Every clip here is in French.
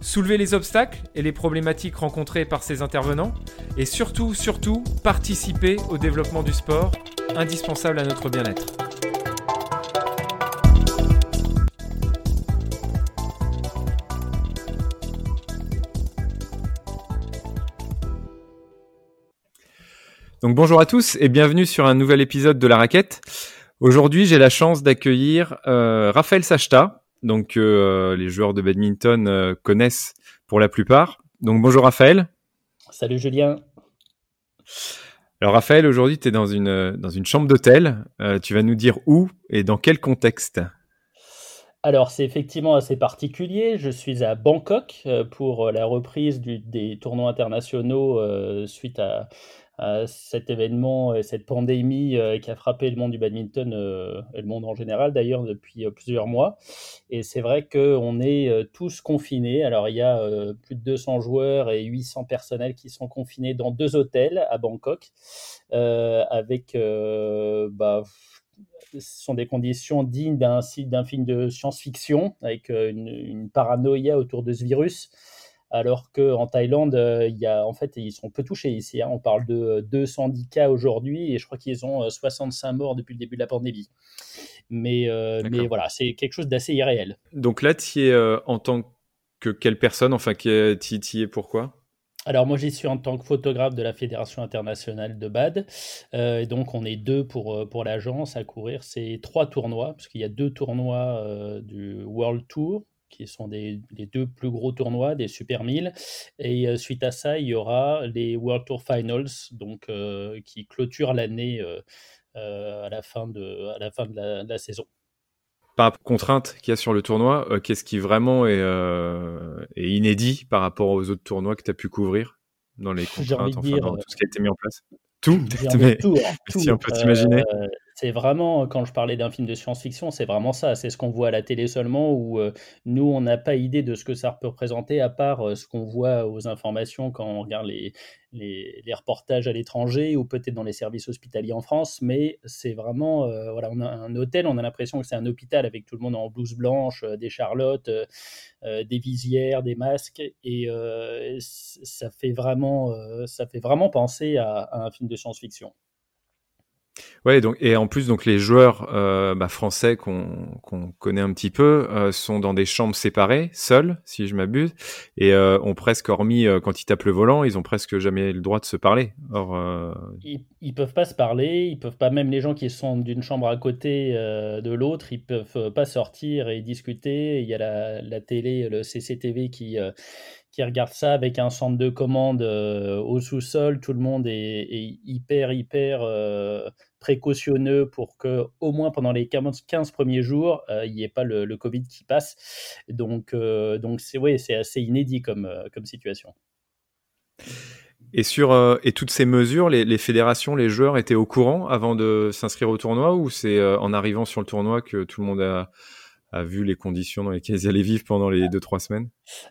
soulever les obstacles et les problématiques rencontrées par ces intervenants, et surtout, surtout, participer au développement du sport, indispensable à notre bien-être. Donc bonjour à tous et bienvenue sur un nouvel épisode de La Raquette. Aujourd'hui, j'ai la chance d'accueillir euh, Raphaël Sachta, donc euh, les joueurs de badminton euh, connaissent pour la plupart. Donc bonjour Raphaël. Salut Julien. Alors Raphaël, aujourd'hui tu es dans une, dans une chambre d'hôtel. tu vas nous dire où et dans quel contexte? Alors c'est effectivement assez particulier. Je suis à Bangkok pour la reprise des tournois internationaux suite à, cet événement et cette pandémie euh, qui a frappé le monde du badminton euh, et le monde en général d'ailleurs depuis euh, plusieurs mois. Et c'est vrai qu'on est tous confinés. Alors il y a plus de 200 joueurs et 800 personnels qui sont confinés dans deux hôtels à Bangkok avec... Bah, ce sont des conditions dignes d'un film de science-fiction avec une, une, paranoïa autour de ce virus alors qu'en Thaïlande, euh, il y a, en fait, ils sont peu touchés ici. Hein. On parle de 210 cas aujourd'hui et je crois qu'ils ont 65 euh, morts depuis le début de la pandémie. Mais, euh, mais voilà, c'est quelque chose d'assez irréel. Donc là, tu es en tant que quelle personne? Enfin, tu y es pourquoi? Alors moi j'y suis en tant que photographe de la Fédération internationale de BAD. et donc on est deux pour, pour l'agence à courir ces trois tournois, parce qu'il y a deux tournois du World Tour qui sont des, les deux plus gros tournois des Super 1000. Et euh, suite à ça, il y aura les World Tour Finals, donc, euh, qui clôturent l'année euh, à la fin de, à la, fin de la, saison. Par contrainte qu'il y a sur le tournoi, qu'est-ce qui vraiment est, est, inédit par rapport aux autres tournois que tu as pu couvrir dans les contraintes, enfin, dans tout ce qui a été mis en place? tout, mais, tout, hein, si on peut t'imaginer c'est vraiment, quand je parlais d'un film de science-fiction, c'est vraiment ça. C'est ce qu'on voit à la télé seulement, où euh, nous, on n'a pas idée de ce que ça peut représenter, à part euh, ce qu'on voit aux informations quand on regarde les, reportages à l'étranger ou peut-être dans les services hospitaliers en France. Mais c'est vraiment, euh, voilà, on a un hôtel, on a l'impression que c'est un hôpital avec tout le monde en blouse blanche, des charlottes, des visières, des masques, et ça fait vraiment, ça fait vraiment penser à un film de science-fiction. Ouais, donc et en plus donc les joueurs euh, bah, français qu'on connaît un petit peu euh, sont dans des chambres séparées, seuls, si je m'abuse, et euh, ont presque hormis quand ils tapent le volant, ils ont presque jamais le droit de se parler. Or, ils, ils peuvent pas se parler, ils peuvent pas même les gens qui sont d'une chambre à côté de l'autre, ils peuvent pas sortir et discuter. Il y a la, la télé, le CCTV qui qui regarde ça avec un centre de commande au sous-sol. Tout le monde est, hyper, hyper précautionneux pour que, au moins pendant les 15 premiers jours, euh, il n'y ait pas le, Covid qui passe. Donc, euh, donc c'est ouais, assez inédit comme, euh, comme situation. Et sur et toutes ces mesures, les, fédérations, les joueurs étaient au courant avant de s'inscrire au tournoi ou c'est en arrivant sur le tournoi que tout le monde a, a vu les conditions dans lesquelles ils allaient vivre pendant les deux trois semaines?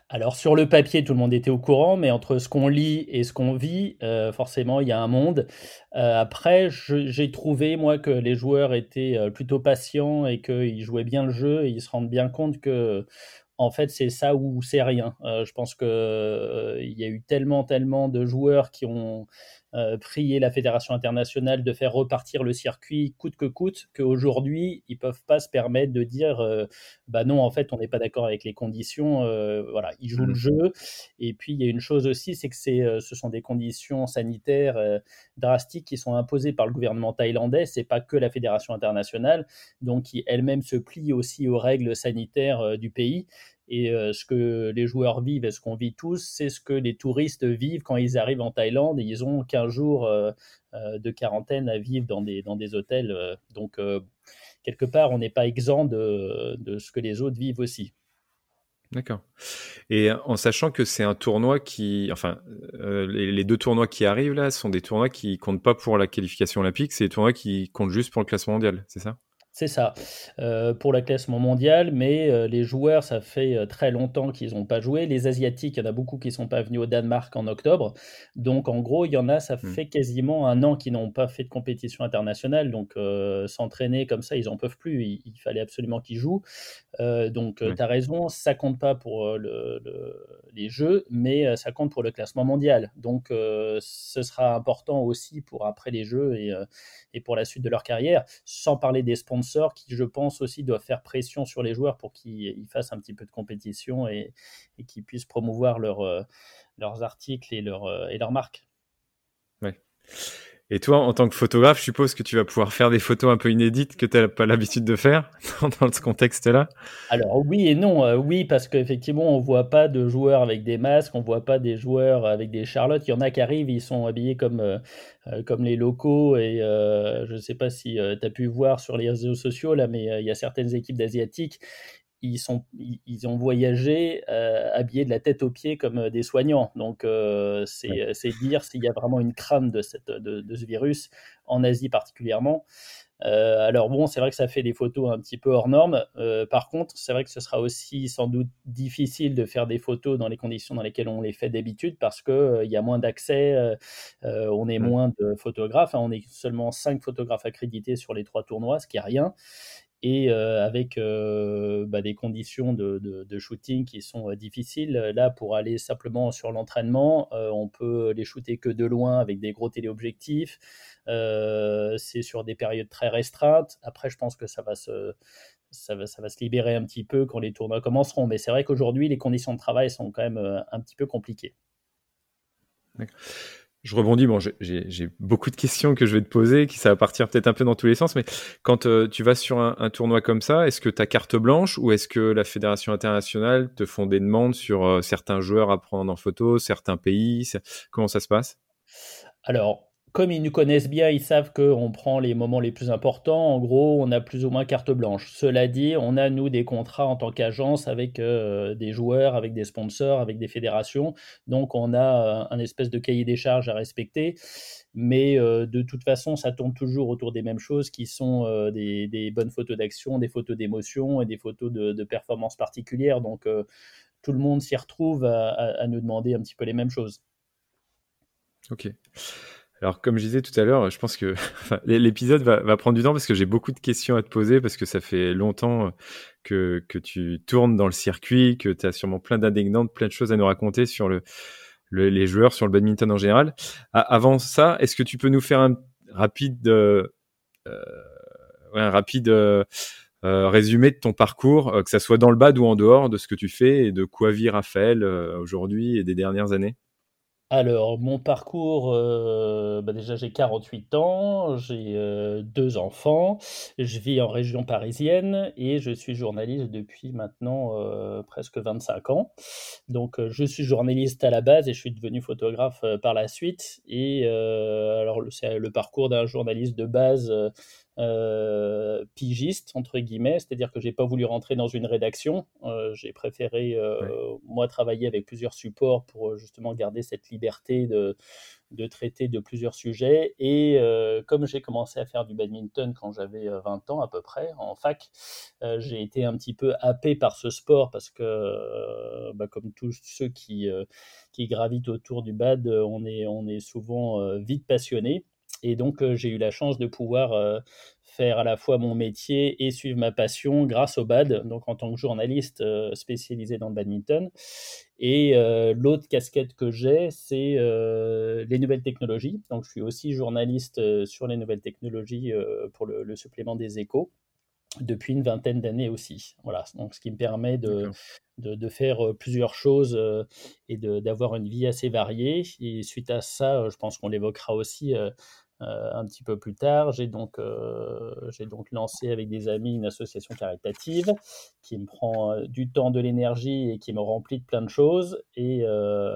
Alors sur le papier, tout le monde était au courant, mais entre ce qu'on lit et ce qu'on vit, euh, forcément, il y a un monde. Euh, après, j'ai trouvé moi que les joueurs étaient euh, plutôt patients et qu'ils jouaient bien le jeu et ils se rendent bien compte que en fait, c'est ça ou c'est rien. je pense qu'il il y a eu tellement, tellement de joueurs qui ont euh, prier la Fédération internationale de faire repartir le circuit coûte que coûte, qu'aujourd'hui, ils peuvent pas se permettre de dire euh, bah non, en fait, on n'est pas d'accord avec les conditions. Euh, voilà, ils jouent le mmh. jeu. Et puis, il y a une chose aussi, c'est que ce sont des conditions sanitaires drastiques qui sont imposées par le gouvernement thaïlandais. C'est pas que la Fédération internationale, donc qui elle-même se plie aussi aux règles sanitaires du pays. Et euh, ce que les joueurs vivent et ce qu'on vit tous, c'est ce que les touristes vivent quand ils arrivent en Thaïlande et ils ont 15 jours euh, euh, de quarantaine à vivre dans des, dans des hôtels. donc, quelque part, on n'est pas exempt de, de, ce que les autres vivent aussi. D'accord. Et en sachant que c'est un tournoi qui, enfin, les, deux tournois qui arrivent là sont des tournois qui comptent pas pour la qualification olympique, c'est des tournois qui comptent juste pour le classement mondial, c'est ça? C'est ça, euh, pour le classement mondial, mais euh, les joueurs, ça fait euh, très longtemps qu'ils n'ont pas joué. Les Asiatiques, il y en a beaucoup qui ne sont pas venus au Danemark en octobre. Donc, en gros, il y en a, ça mmh. fait quasiment un an qu'ils n'ont pas fait de compétition internationale. Donc, s'entraîner comme ça, ils n'en peuvent plus. Il, fallait absolument qu'ils jouent. donc, tu as raison, ça compte pas pour les Jeux, mais ça compte pour le classement mondial. Donc, ce sera important aussi pour après les Jeux et, et pour la suite de leur carrière, sans parler des sponsors qui, je pense aussi, doivent faire pression sur les joueurs pour qu'ils fassent un petit peu de compétition et, qu'ils puissent promouvoir euh, leurs articles et, leur, euh, et leurs marques. Et toi, en tant que photographe, je suppose que tu vas pouvoir faire des photos un peu inédites que tu n'as pas l'habitude de faire dans ce contexte-là? Alors oui et non. Euh, oui, parce qu'effectivement, on ne voit pas de joueurs avec des masques, on ne voit pas des joueurs avec des charlottes. Il y en a qui arrivent, ils sont habillés comme, euh, euh, comme les locaux. Et je ne sais pas si tu as pu voir sur les réseaux sociaux, là, mais il y a certaines équipes d'Asiatiques ils, sont, ils ont voyagé euh, habillés de la tête aux pieds comme euh, des soignants. Donc, euh, c'est dire s'il y a vraiment une crainte de, cette, de, ce virus, en Asie particulièrement. alors bon, c'est vrai que ça fait des photos un petit peu hors normes. par contre, c'est vrai que ce sera aussi sans doute difficile de faire des photos dans les conditions dans lesquelles on les fait d'habitude parce qu'il il y a moins d'accès, on est moins de photographes. Hein. on est seulement cinq photographes accrédités sur les trois tournois, ce qui est rien et avec bah, des conditions de, shooting qui sont difficiles. Là, pour aller simplement sur l'entraînement, on peut les shooter que de loin avec des gros téléobjectifs. c'est sur des périodes très restreintes. Après, je pense que ça va se, ça va se libérer un petit peu quand les tournois commenceront. Mais c'est vrai qu'aujourd'hui, les conditions de travail sont quand même un petit peu compliquées. D'accord je rebondis. Bon, j'ai beaucoup de questions que je vais te poser, qui ça va partir peut-être un peu dans tous les sens. Mais quand euh, tu vas sur un, tournoi comme ça, est-ce que tu as carte blanche ou est-ce que la fédération internationale te font des demandes sur euh, certains joueurs à prendre en photo, certains pays Comment ça se passe? Alors, comme ils nous connaissent bien, ils savent qu'on prend les moments les plus importants. En gros, on a plus ou moins carte blanche. Cela dit, on a, nous, des contrats en tant qu'agence avec euh, des joueurs, avec des sponsors, avec des fédérations. Donc, on a euh, un espèce de cahier des charges à respecter. Mais euh, de toute façon, ça tourne toujours autour des mêmes choses qui sont des, bonnes photos d'action, des photos d'émotion et des photos de, de performance particulières. Donc, tout le monde s'y retrouve à, à nous demander un petit peu les mêmes choses. Ok. Alors, comme je disais tout à l'heure, je pense que l'épisode va, prendre du temps parce que j'ai beaucoup de questions à te poser parce que ça fait longtemps que, que tu tournes dans le circuit, que tu as sûrement plein d'anecdotes, plein de choses à nous raconter sur le, les joueurs, sur le badminton en général. avant ça, est-ce que tu peux nous faire un rapide, euh, un rapide euh, résumé de ton parcours, que ça soit dans le bad ou en dehors, de ce que tu fais et de quoi vit Raphaël aujourd'hui et des dernières années? Alors, mon parcours, euh, bah, déjà j'ai 48 ans, j'ai euh, deux enfants, je vis en région parisienne et je suis journaliste depuis maintenant euh, presque 25 ans. Donc, je suis journaliste à la base et je suis devenu photographe par la suite. Et alors, c'est le parcours d'un journaliste de base euh, pigiste entre guillemets, c'est-à-dire que j'ai pas voulu rentrer dans une rédaction. Euh, j'ai préféré euh, moi travailler avec plusieurs supports pour justement garder cette liberté de, de traiter de plusieurs sujets. Et comme j'ai commencé à faire du badminton quand j'avais 20 ans à peu près en fac, j'ai été un petit peu happé par ce sport parce que bah, comme tous ceux qui, qui gravitent autour du bad, on est, on est souvent vite passionné. Et donc, euh, j'ai eu la chance de pouvoir euh, faire à la fois mon métier et suivre ma passion grâce au BAD, donc en tant que journaliste euh, spécialisé dans le badminton. Et l'autre casquette que j'ai, c'est les nouvelles technologies. Donc, je suis aussi journaliste sur les nouvelles technologies pour le, supplément des échos depuis une vingtaine d'années aussi. Voilà, donc ce qui me permet de, de, de faire plusieurs choses et d'avoir une vie assez variée. Et suite à ça, je pense qu'on l'évoquera aussi, euh, un petit peu plus tard, j'ai donc, euh, j'ai donc lancé avec des amis une association caritative qui me prend euh, du temps, de l'énergie et qui me remplit de plein de choses, et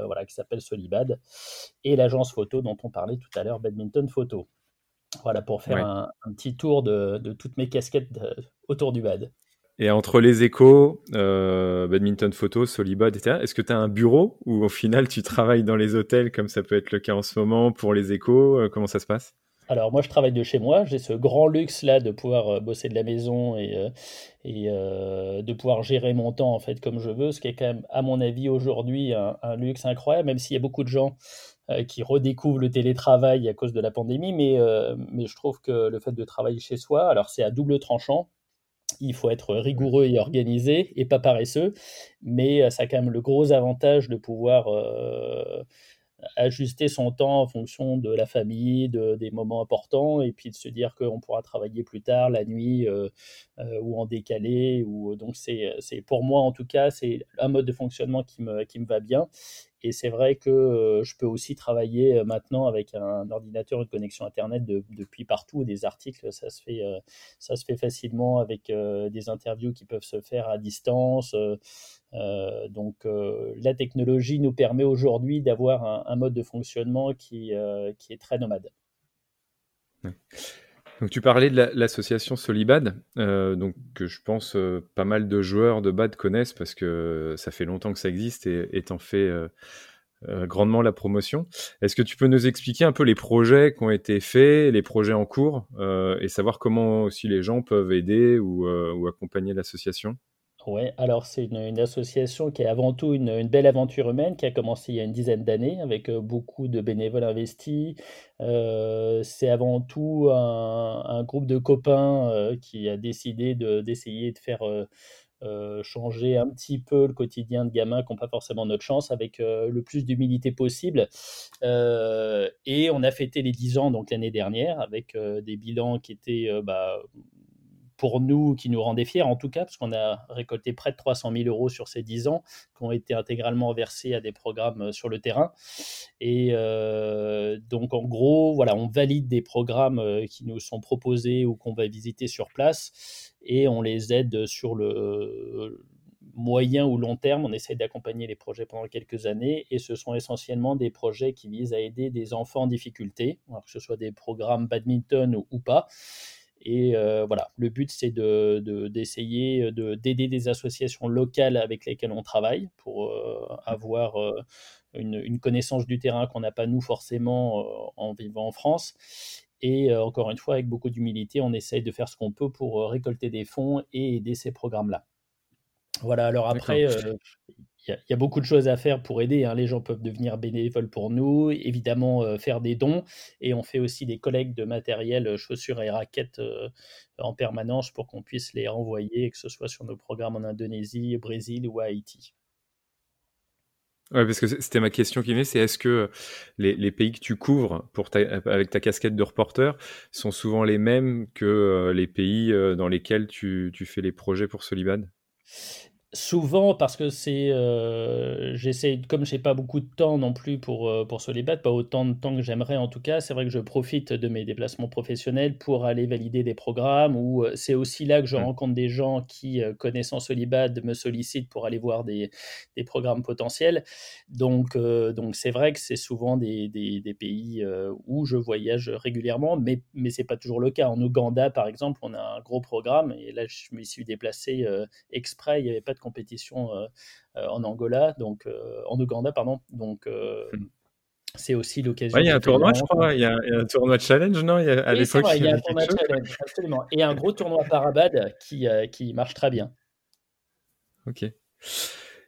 voilà, qui s'appelle Solibad, et l'agence photo dont on parlait tout à l'heure, Badminton Photo. Voilà, pour faire un, petit tour de, de, toutes mes casquettes autour du BAD. Et entre les échos, euh, badminton photo, Solibad, etc., est-ce que tu as un bureau ou au final tu travailles dans les hôtels comme ça peut être le cas en ce moment pour les échos euh, Comment ça se passe? Alors moi je travaille de chez moi, j'ai ce grand luxe là de pouvoir euh, bosser de la maison et, et de pouvoir gérer mon temps en fait comme je veux, ce qui est quand même à mon avis aujourd'hui un, luxe incroyable, même s'il y a beaucoup de gens qui redécouvrent le télétravail à cause de la pandémie, mais, mais je trouve que le fait de travailler chez soi, alors c'est à double tranchant, il faut être rigoureux et organisé et pas paresseux, mais euh, ça a quand même le gros avantage de pouvoir euh, ajuster son temps en fonction de la famille, de, des moments importants, et puis de se dire qu'on pourra travailler plus tard, la nuit euh, ou en décalé. Ou, donc c'est, pour moi en tout cas, c'est un mode de fonctionnement qui me, qui me va bien. Et c'est vrai que euh, je peux aussi travailler euh, maintenant avec un ordinateur, une connexion Internet depuis partout. Des articles, ça se fait, euh, ça se fait facilement avec des interviews qui peuvent se faire à distance. Donc la technologie nous permet aujourd'hui d'avoir un, mode de fonctionnement qui, qui est très nomade. Donc tu parlais de l'association Solibad, euh, donc que je pense euh, pas mal de joueurs de BAD connaissent parce que ça fait longtemps que ça existe et t'en fais euh, grandement la promotion. Est-ce que tu peux nous expliquer un peu les projets qui ont été faits, les projets en cours et savoir comment aussi les gens peuvent aider ou accompagner l'association? Ouais, alors c'est une, association qui est avant tout une, belle aventure humaine qui a commencé il y a une dizaine d'années avec euh, beaucoup de bénévoles investis. Euh, c'est avant tout un, groupe de copains euh, qui a décidé d'essayer de faire changer un petit peu le quotidien de gamins qui n'ont pas forcément notre chance avec le plus d'humilité possible. et on a fêté les 10 ans donc l'année dernière avec des bilans qui étaient bah, pour nous, qui nous rendait fiers en tout cas, parce qu'on a récolté près de 300 000 euros sur ces 10 ans, qui ont été intégralement versés à des programmes euh, sur le terrain. Et euh, donc en gros, voilà, on valide des programmes euh, qui nous sont proposés ou qu'on va visiter sur place, et on les aide sur le moyen ou long terme. On essaie d'accompagner les projets pendant quelques années, et ce sont essentiellement des projets qui visent à aider des enfants en difficulté, que ce soit des programmes badminton ou pas. Et euh, voilà, le but, c'est d'essayer de, d'aider des associations locales avec lesquelles on travaille pour euh, avoir euh, une, connaissance du terrain qu'on n'a pas nous forcément en vivant en France. Et encore une fois, avec beaucoup d'humilité, on essaye de faire ce qu'on peut pour récolter des fonds et aider ces programmes-là. Voilà, alors après, il y, a beaucoup de choses à faire pour aider. Hein. Les gens peuvent devenir bénévoles pour nous, évidemment euh, faire des dons, et on fait aussi des collectes de matériel, euh, chaussures et raquettes euh, en permanence pour qu'on puisse les renvoyer, que ce soit sur nos programmes en Indonésie, au Brésil ou à Haïti. Ouais, parce que c'était ma question qui venait, c'est est-ce que les, pays que tu couvres pour avec ta casquette de reporter sont souvent les mêmes que les pays dans lesquels tu, tu fais les projets pour Solibad? Souvent, parce que c'est, euh, j'essaie, comme j'ai pas beaucoup de temps non plus pour, euh, pour se les battre, pas autant de temps que j'aimerais en tout cas, c'est vrai que je profite de mes déplacements professionnels pour aller valider des programmes, ou euh, c'est aussi là que je mmh. rencontre des gens qui, connaissant Solibad, me sollicitent pour aller voir des, des programmes potentiels. Donc, donc c'est vrai que c'est souvent des, des, des pays où je voyage régulièrement, mais, mais c'est pas toujours le cas. En Ouganda, par exemple, on a un gros programme, et là, je me suis déplacé exprès, il n'y avait pas de compétition euh, euh, en Angola, donc euh, en Ouganda, pardon. Donc hmm. c'est aussi l'occasion. il y a un tournoi, je crois. Il y, a, un tournoi challenge, non? Il y a, À l'époque, il y a un tournoi challenge, absolument. Et un gros tournoi Parabad qui, qui marche très bien. Ok.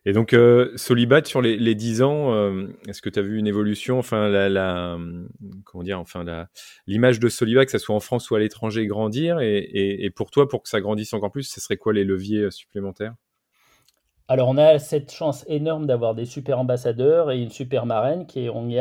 Et donc, euh, Solibat, sur les, les 10 ans, euh, est-ce que tu as vu une évolution? Enfin, la, la comment dire? Enfin, l'image de Solibat, que ce soit en France ou à l'étranger, grandir. Et, et, et, pour toi, pour que ça grandisse encore plus, ce serait quoi les leviers supplémentaires? Alors, on a cette chance énorme d'avoir des super ambassadeurs et une super marraine qui est Hong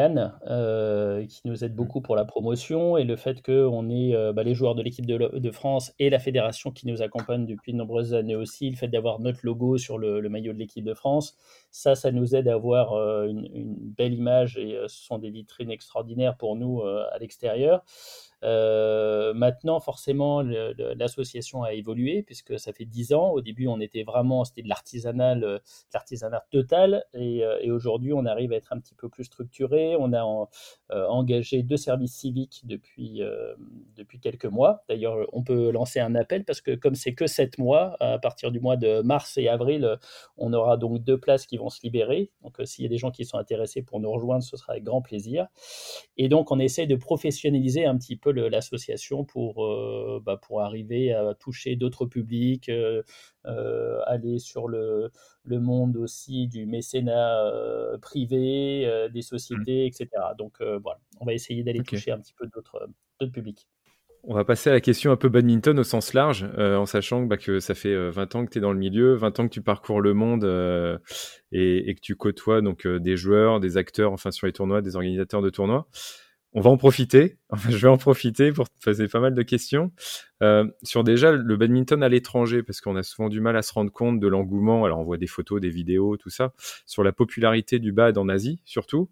euh, qui nous aide beaucoup pour la promotion et le fait qu'on ait euh, bah, les joueurs de l'équipe de, France et la fédération qui nous accompagnent depuis de nombreuses années aussi, le fait d'avoir notre logo sur le, maillot de l'équipe de France, Ça, ça nous aide à avoir une, une, belle image et ce sont des vitrines extraordinaires pour nous à l'extérieur. Euh, maintenant, forcément, l'association a évolué puisque ça fait 10 ans. Au début, on était vraiment, c'était de l'artisanal, euh, l'artisanat total. Et, euh, et aujourd'hui, on arrive à être un petit peu plus structuré. On a engagé deux services civiques depuis, depuis quelques mois. D'ailleurs, on peut lancer un appel parce que comme c'est que 7 mois, à partir du mois de mars et avril, on aura donc deux places qui vont se libérer. Donc, s'il y a des gens qui sont intéressés pour nous rejoindre, ce sera avec grand plaisir. Et donc, on essaie de professionnaliser un petit peu l'association pour, euh, bah, pour arriver à toucher d'autres publics, euh, euh, aller sur le, le, monde aussi du mécénat privé, des sociétés, etc. Donc voilà, on va essayer d'aller toucher un petit peu d'autres publics. On va passer à la question un peu badminton au sens large, en sachant bah, que ça fait 20 ans que tu es dans le milieu, 20 ans que tu parcours le monde et, et, que tu côtoies donc des joueurs, des acteurs, enfin sur les tournois, des organisateurs de tournois on va en profiter. Enfin, je vais en profiter pour te poser pas mal de questions euh, sur déjà le badminton à l'étranger, parce qu'on a souvent du mal à se rendre compte de l'engouement. Alors, on voit des photos, des vidéos, tout ça, sur la popularité du bad en Asie, surtout.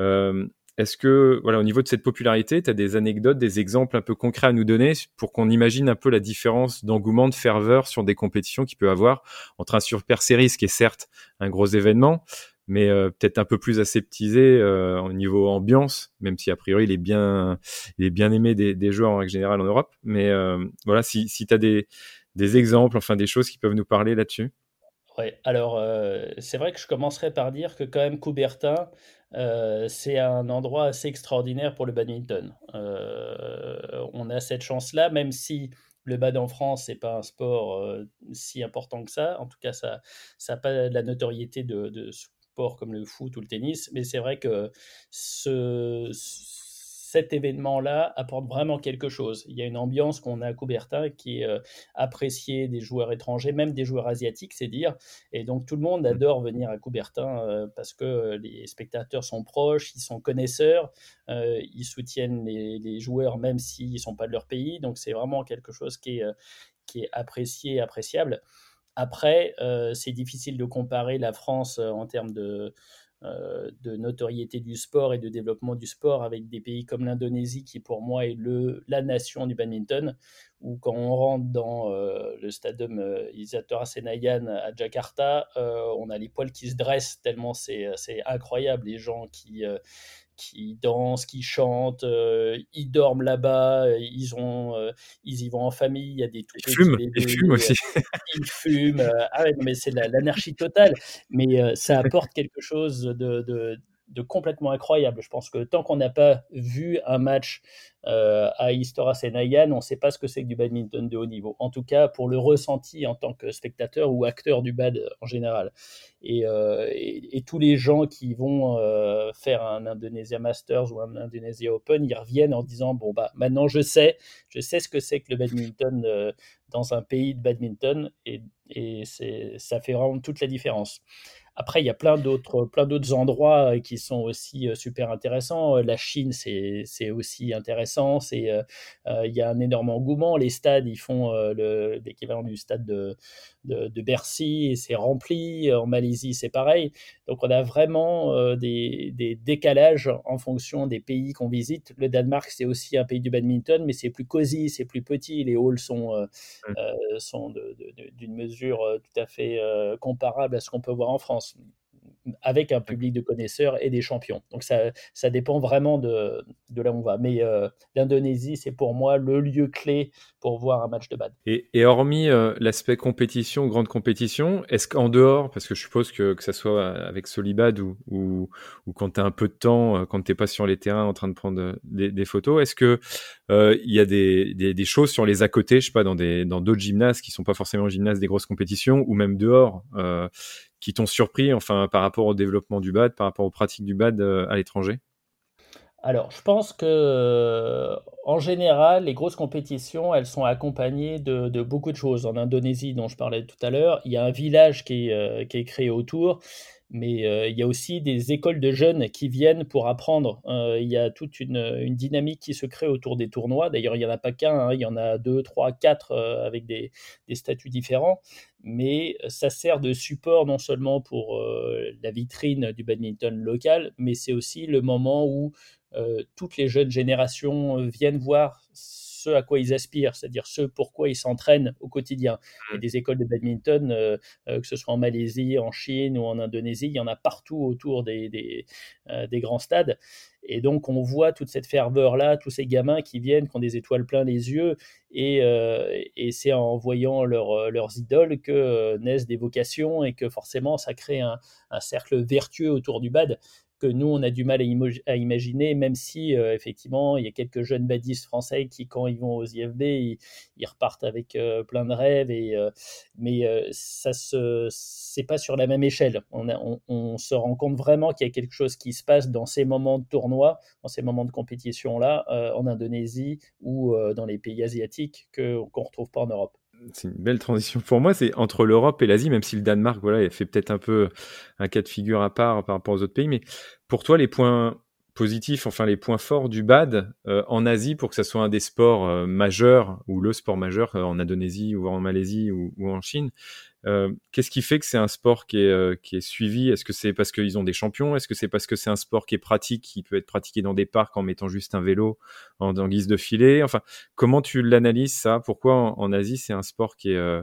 Euh, est-ce que, voilà, au niveau de cette popularité, tu as des anecdotes, des exemples un peu concrets à nous donner pour qu'on imagine un peu la différence d'engouement, de ferveur sur des compétitions qu'il peut avoir entre un Super Series, qui est certes un gros événement, mais euh, peut-être un peu plus aseptisé euh, au niveau ambiance, même si a priori il est bien, il est bien aimé des, joueurs en règle générale en Europe. Mais euh, voilà, si, si tu as des, exemples, enfin des choses qui peuvent nous parler là-dessus. Ouais, alors c'est vrai que je commencerai par dire que quand même Coubertin, c'est un endroit assez extraordinaire pour le badminton. on a cette chance-là, même si le bad en France, c'est pas un sport si important que ça. En tout cas, ça n'a pas la notoriété de, de, sports comme le foot ou le tennis, mais c'est vrai que ce, cet événement-là apporte vraiment quelque chose. Il y a une ambiance qu'on a à Coubertin qui est euh, appréciée des joueurs étrangers, même des joueurs asiatiques, c'est dire. Et donc tout le monde mmh. adore venir à Coubertin euh, parce que les spectateurs sont proches, ils sont connaisseurs, euh, ils soutiennent les, les joueurs même s'ils ne sont pas de leur pays. Donc c'est vraiment quelque chose qui est, qui est apprécié, appréciable. Après, euh, c'est difficile de comparer la France euh, en termes de, euh, de, notoriété du sport et de développement du sport avec des pays comme l'Indonésie, qui pour moi est le, la nation du badminton, où quand on rentre dans le stadium Isatora Senayan à Jakarta, on a les poils qui se dressent tellement c'est incroyable, les gens qui qui dansent, qui chantent, euh, ils dorment là-bas, ils, ont, euh, ils y vont en famille, il y a des tout ils fument, ils fument aussi. ils fument, ah ouais, mais c'est l'anarchie totale, mais ça apporte quelque chose de, de, de complètement incroyable. Je pense que tant qu'on n'a pas vu un match euh, à Istora Senayan, on ne sait pas ce que c'est que du badminton de haut niveau. En tout cas, pour le ressenti en tant que spectateur ou acteur du bad en général. Et, euh, tous les gens qui vont euh, faire un Indonesia Masters ou un Indonesia Open, ils reviennent en disant bon bah maintenant je sais, je sais ce que c'est que le badminton dans un pays de badminton et, et ça fait vraiment toute la différence. Après, il y a plein d'autres, plein d'autres endroits euh, qui sont aussi euh, super intéressants. Euh, la Chine, c'est, c'est aussi intéressant. C'est, il y a un énorme engouement. Les stades, ils font l'équivalent du stade de, de, Bercy et c'est rempli. En Malaisie, c'est pareil. Donc, on a vraiment des, des, décalages en fonction des pays qu'on visite. Le Danemark, c'est aussi un pays du badminton, mais c'est plus cosy, c'est plus petit. Les halls sont, mmh. sont d'une mesure tout à fait comparable à ce qu'on peut voir en France else avec un public de connaisseurs et des champions. Donc ça, ça dépend vraiment de, de là où on va. Mais euh, l'Indonésie, c'est pour moi le lieu clé pour voir un match de bad. Et, et hormis euh, l'aspect compétition, grande compétition, est-ce qu'en dehors, parce que je suppose que, que ça soit avec Solibad ou, ou, ou quand tu as un peu de temps, euh, quand tu n'es pas sur les terrains en train de prendre des, des photos, est-ce que il y a des, des, des, choses sur les à côté, je sais pas, dans d'autres dans gymnases qui sont pas forcément gymnases des grosses compétitions, ou même dehors qui t'ont surpris, enfin, par rapport au développement du BAD, par rapport aux pratiques du BAD euh, à l'étranger? Alors, je pense que euh, en général, les grosses compétitions, elles sont accompagnées de, beaucoup de choses. En Indonésie, dont je parlais tout à l'heure, il y a un village qui est, euh, qui est créé autour mais il y a aussi des écoles de jeunes qui viennent pour apprendre. il y a toute une, dynamique qui se crée autour des tournois. D'ailleurs, il n'y en a pas qu'un, hein. il y en a deux, trois, quatre avec des, des, statuts différents. Mais ça sert de support non seulement pour la vitrine du badminton local, mais c'est aussi le moment où toutes les jeunes générations viennent voir ce à quoi ils aspirent, c'est-à-dire ce pourquoi ils s'entraînent au quotidien. Il y a mmh. des écoles de badminton, euh, euh, que ce soit en Malaisie, en Chine ou en Indonésie, il y en a partout autour des, des, euh, grands stades. Et donc, on voit toute cette ferveur-là, tous ces gamins qui viennent, qui ont des étoiles plein les yeux, et, et c'est en voyant leurs idoles que naissent des vocations et que forcément, ça crée un, un cercle vertueux autour du bad que nous, on a du mal à, imaginer, même si, euh, effectivement, il y a quelques jeunes badistes français qui, quand ils vont aux IFB, ils, repartent avec euh, plein de rêves, et, euh, mais ça c'est pas sur la même échelle. On, on, se rend compte vraiment qu'il y a quelque chose qui se passe dans ces moments de tournoi, dans ces moments de compétition-là, en Indonésie ou dans les pays asiatiques qu'on ne retrouve pas en Europe c'est une belle transition pour moi. C'est entre l'Europe et l'Asie, même si le Danemark, voilà, il fait peut-être un peu un cas de figure à part par rapport aux autres pays. Mais pour toi, les points positifs, enfin les points forts du BAD euh, en Asie pour que ça soit un des sports euh, majeurs ou le sport majeur euh, en Indonésie ou en Malaisie ou en Chine, euh, qu'est-ce qui fait que c'est un sport qui est, euh, qui est suivi? Est-ce que c'est parce qu'ils ont des champions? Est-ce que c'est parce que c'est un sport qui est pratique, qui peut être pratiqué dans des parcs en mettant juste un vélo en, guise de filet? Enfin, comment tu l'analyses ça? Pourquoi en, Asie c'est un sport qui est, euh,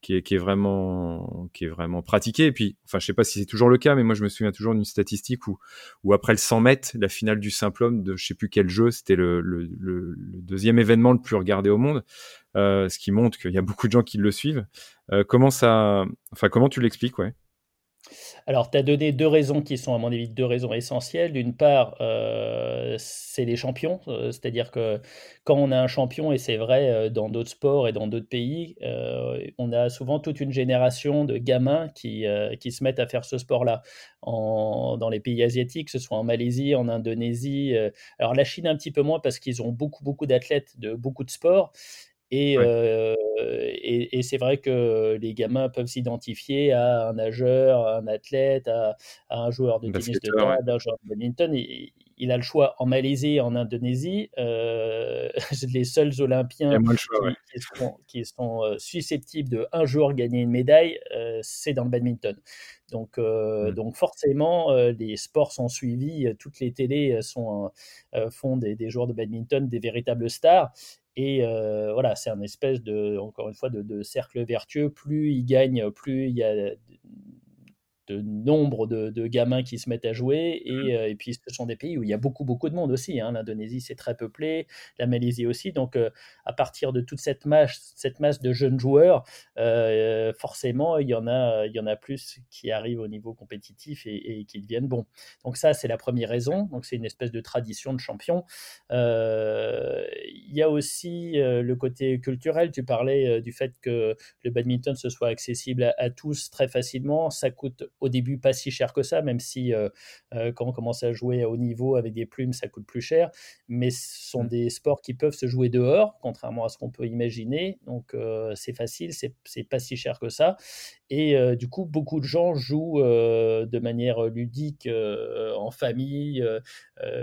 qui est, qui est, vraiment, qui est vraiment pratiqué. Et puis, enfin, je sais pas si c'est toujours le cas, mais moi, je me souviens toujours d'une statistique où, où après le 100 mètres, la finale du simple homme de je sais plus quel jeu, c'était le, le, le, deuxième événement le plus regardé au monde, euh, ce qui montre qu'il y a beaucoup de gens qui le suivent. Euh, comment ça, enfin, comment tu l'expliques, ouais? Alors, tu as donné deux raisons qui sont, à mon avis, deux raisons essentielles. D'une part, euh, c'est les champions, euh, c'est-à-dire que quand on a un champion, et c'est vrai euh, dans d'autres sports et dans d'autres pays, on a souvent toute une génération de gamins qui, qui se mettent à faire ce sport-là. dans les pays asiatiques, que ce soit en Malaisie, en Indonésie. alors, la Chine un petit peu moins parce qu'ils ont beaucoup, beaucoup d'athlètes de beaucoup de sports. Et, et, c'est vrai que les gamins peuvent s'identifier à un nageur, à un athlète, à, un joueur de tennis de table, à un joueur de badminton. il a le choix en Malaisie et en Indonésie. les seuls Olympiens qui, sont, susceptibles de un jour gagner une médaille, c'est dans le badminton. Donc, mmh. donc forcément, les sports sont suivis, toutes les télés sont, font des, des, joueurs de badminton des véritables stars. Et euh, voilà, c'est un espèce de, encore une fois, de, de, cercle vertueux. Plus il gagne, plus il y a de nombre de, gamins qui se mettent à jouer. Et, mmh. euh, et, puis, ce sont des pays où il y a beaucoup, beaucoup de monde aussi. Hein. L'Indonésie, c'est très peuplé, la Malaisie aussi. Donc, euh, à partir de toute cette masse, cette masse de jeunes joueurs, euh, forcément, il y, en a, il y en a plus qui arrivent au niveau compétitif et, qui deviennent bons. Donc, ça, c'est la première raison. Donc, c'est une espèce de tradition de champion. il y a aussi le côté culturel. Tu parlais du fait que le badminton se soit accessible à, à tous très facilement. Ça coûte au début pas si cher que ça, même si euh, euh, quand on commence à jouer à haut niveau avec des plumes, ça coûte plus cher. Mais ce sont mmh. des sports qui peuvent se jouer dehors, contrairement à ce qu'on peut imaginer. Donc euh, c'est facile, c'est pas si cher que ça. Et du coup, beaucoup de gens jouent de manière ludique en famille.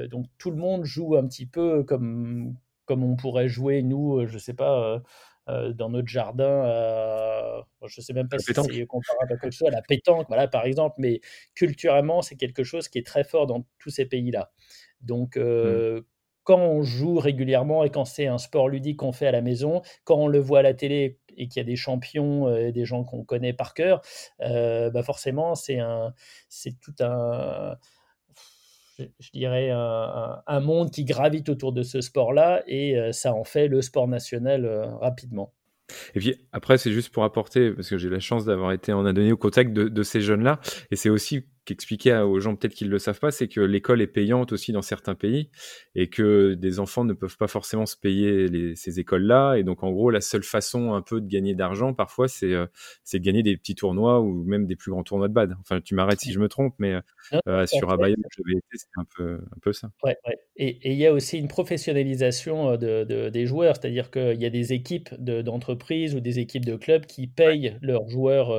donc tout le monde joue un petit peu comme, comme on pourrait jouer, nous, je sais pas euh, dans notre jardin, euh, je ne sais même pas si c'est comparable à quelque chose, à la pétanque, voilà, par exemple, mais culturellement, c'est quelque chose qui est très fort dans tous ces pays-là. Donc, euh, mmh. quand on joue régulièrement et quand c'est un sport ludique qu'on fait à la maison, quand on le voit à la télé et qu'il y a des champions, et des gens qu'on connaît par cœur, bah forcément, c'est tout un je, dirais, un, monde qui gravite autour de ce sport-là et euh, ça en fait le sport national euh, rapidement. Et puis après, c'est juste pour apporter, parce que j'ai la chance d'avoir été en Indonésie au contact de, ces jeunes-là, et c'est aussi qu'expliquer aux gens peut-être qu'ils le savent pas, c'est que l'école est payante aussi dans certains pays et que des enfants ne peuvent pas forcément se payer ces écoles-là. Et donc, en gros, la seule façon un peu de gagner d'argent, parfois, c'est euh, c'est de gagner des petits tournois ou même des plus grands tournois de bad. Enfin, tu m'arrêtes si je me trompe, mais euh, sur Abaya, c'est un peu, un peu ça. Ouais, ouais. Et il y a aussi une professionnalisation euh, de, des joueurs, c'est-à-dire qu'il y a des équipes d'entreprises ou des équipes de clubs qui payent leurs joueurs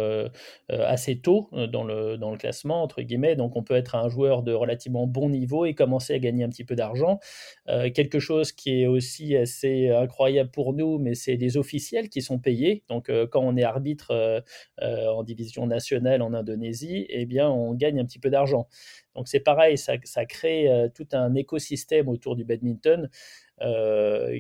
assez tôt dans le, dans le classement, entre guillemets. Donc, on peut être un joueur de relativement bon niveau et commencer à gagner un petit peu d'argent. Euh, quelque chose qui est aussi assez incroyable pour nous, mais c'est les officiels qui sont payés. Donc, euh, quand on est arbitre euh, en division nationale en Indonésie, eh bien, on gagne un petit peu d'argent. Donc, c'est pareil, ça crée tout un écosystème autour du badminton.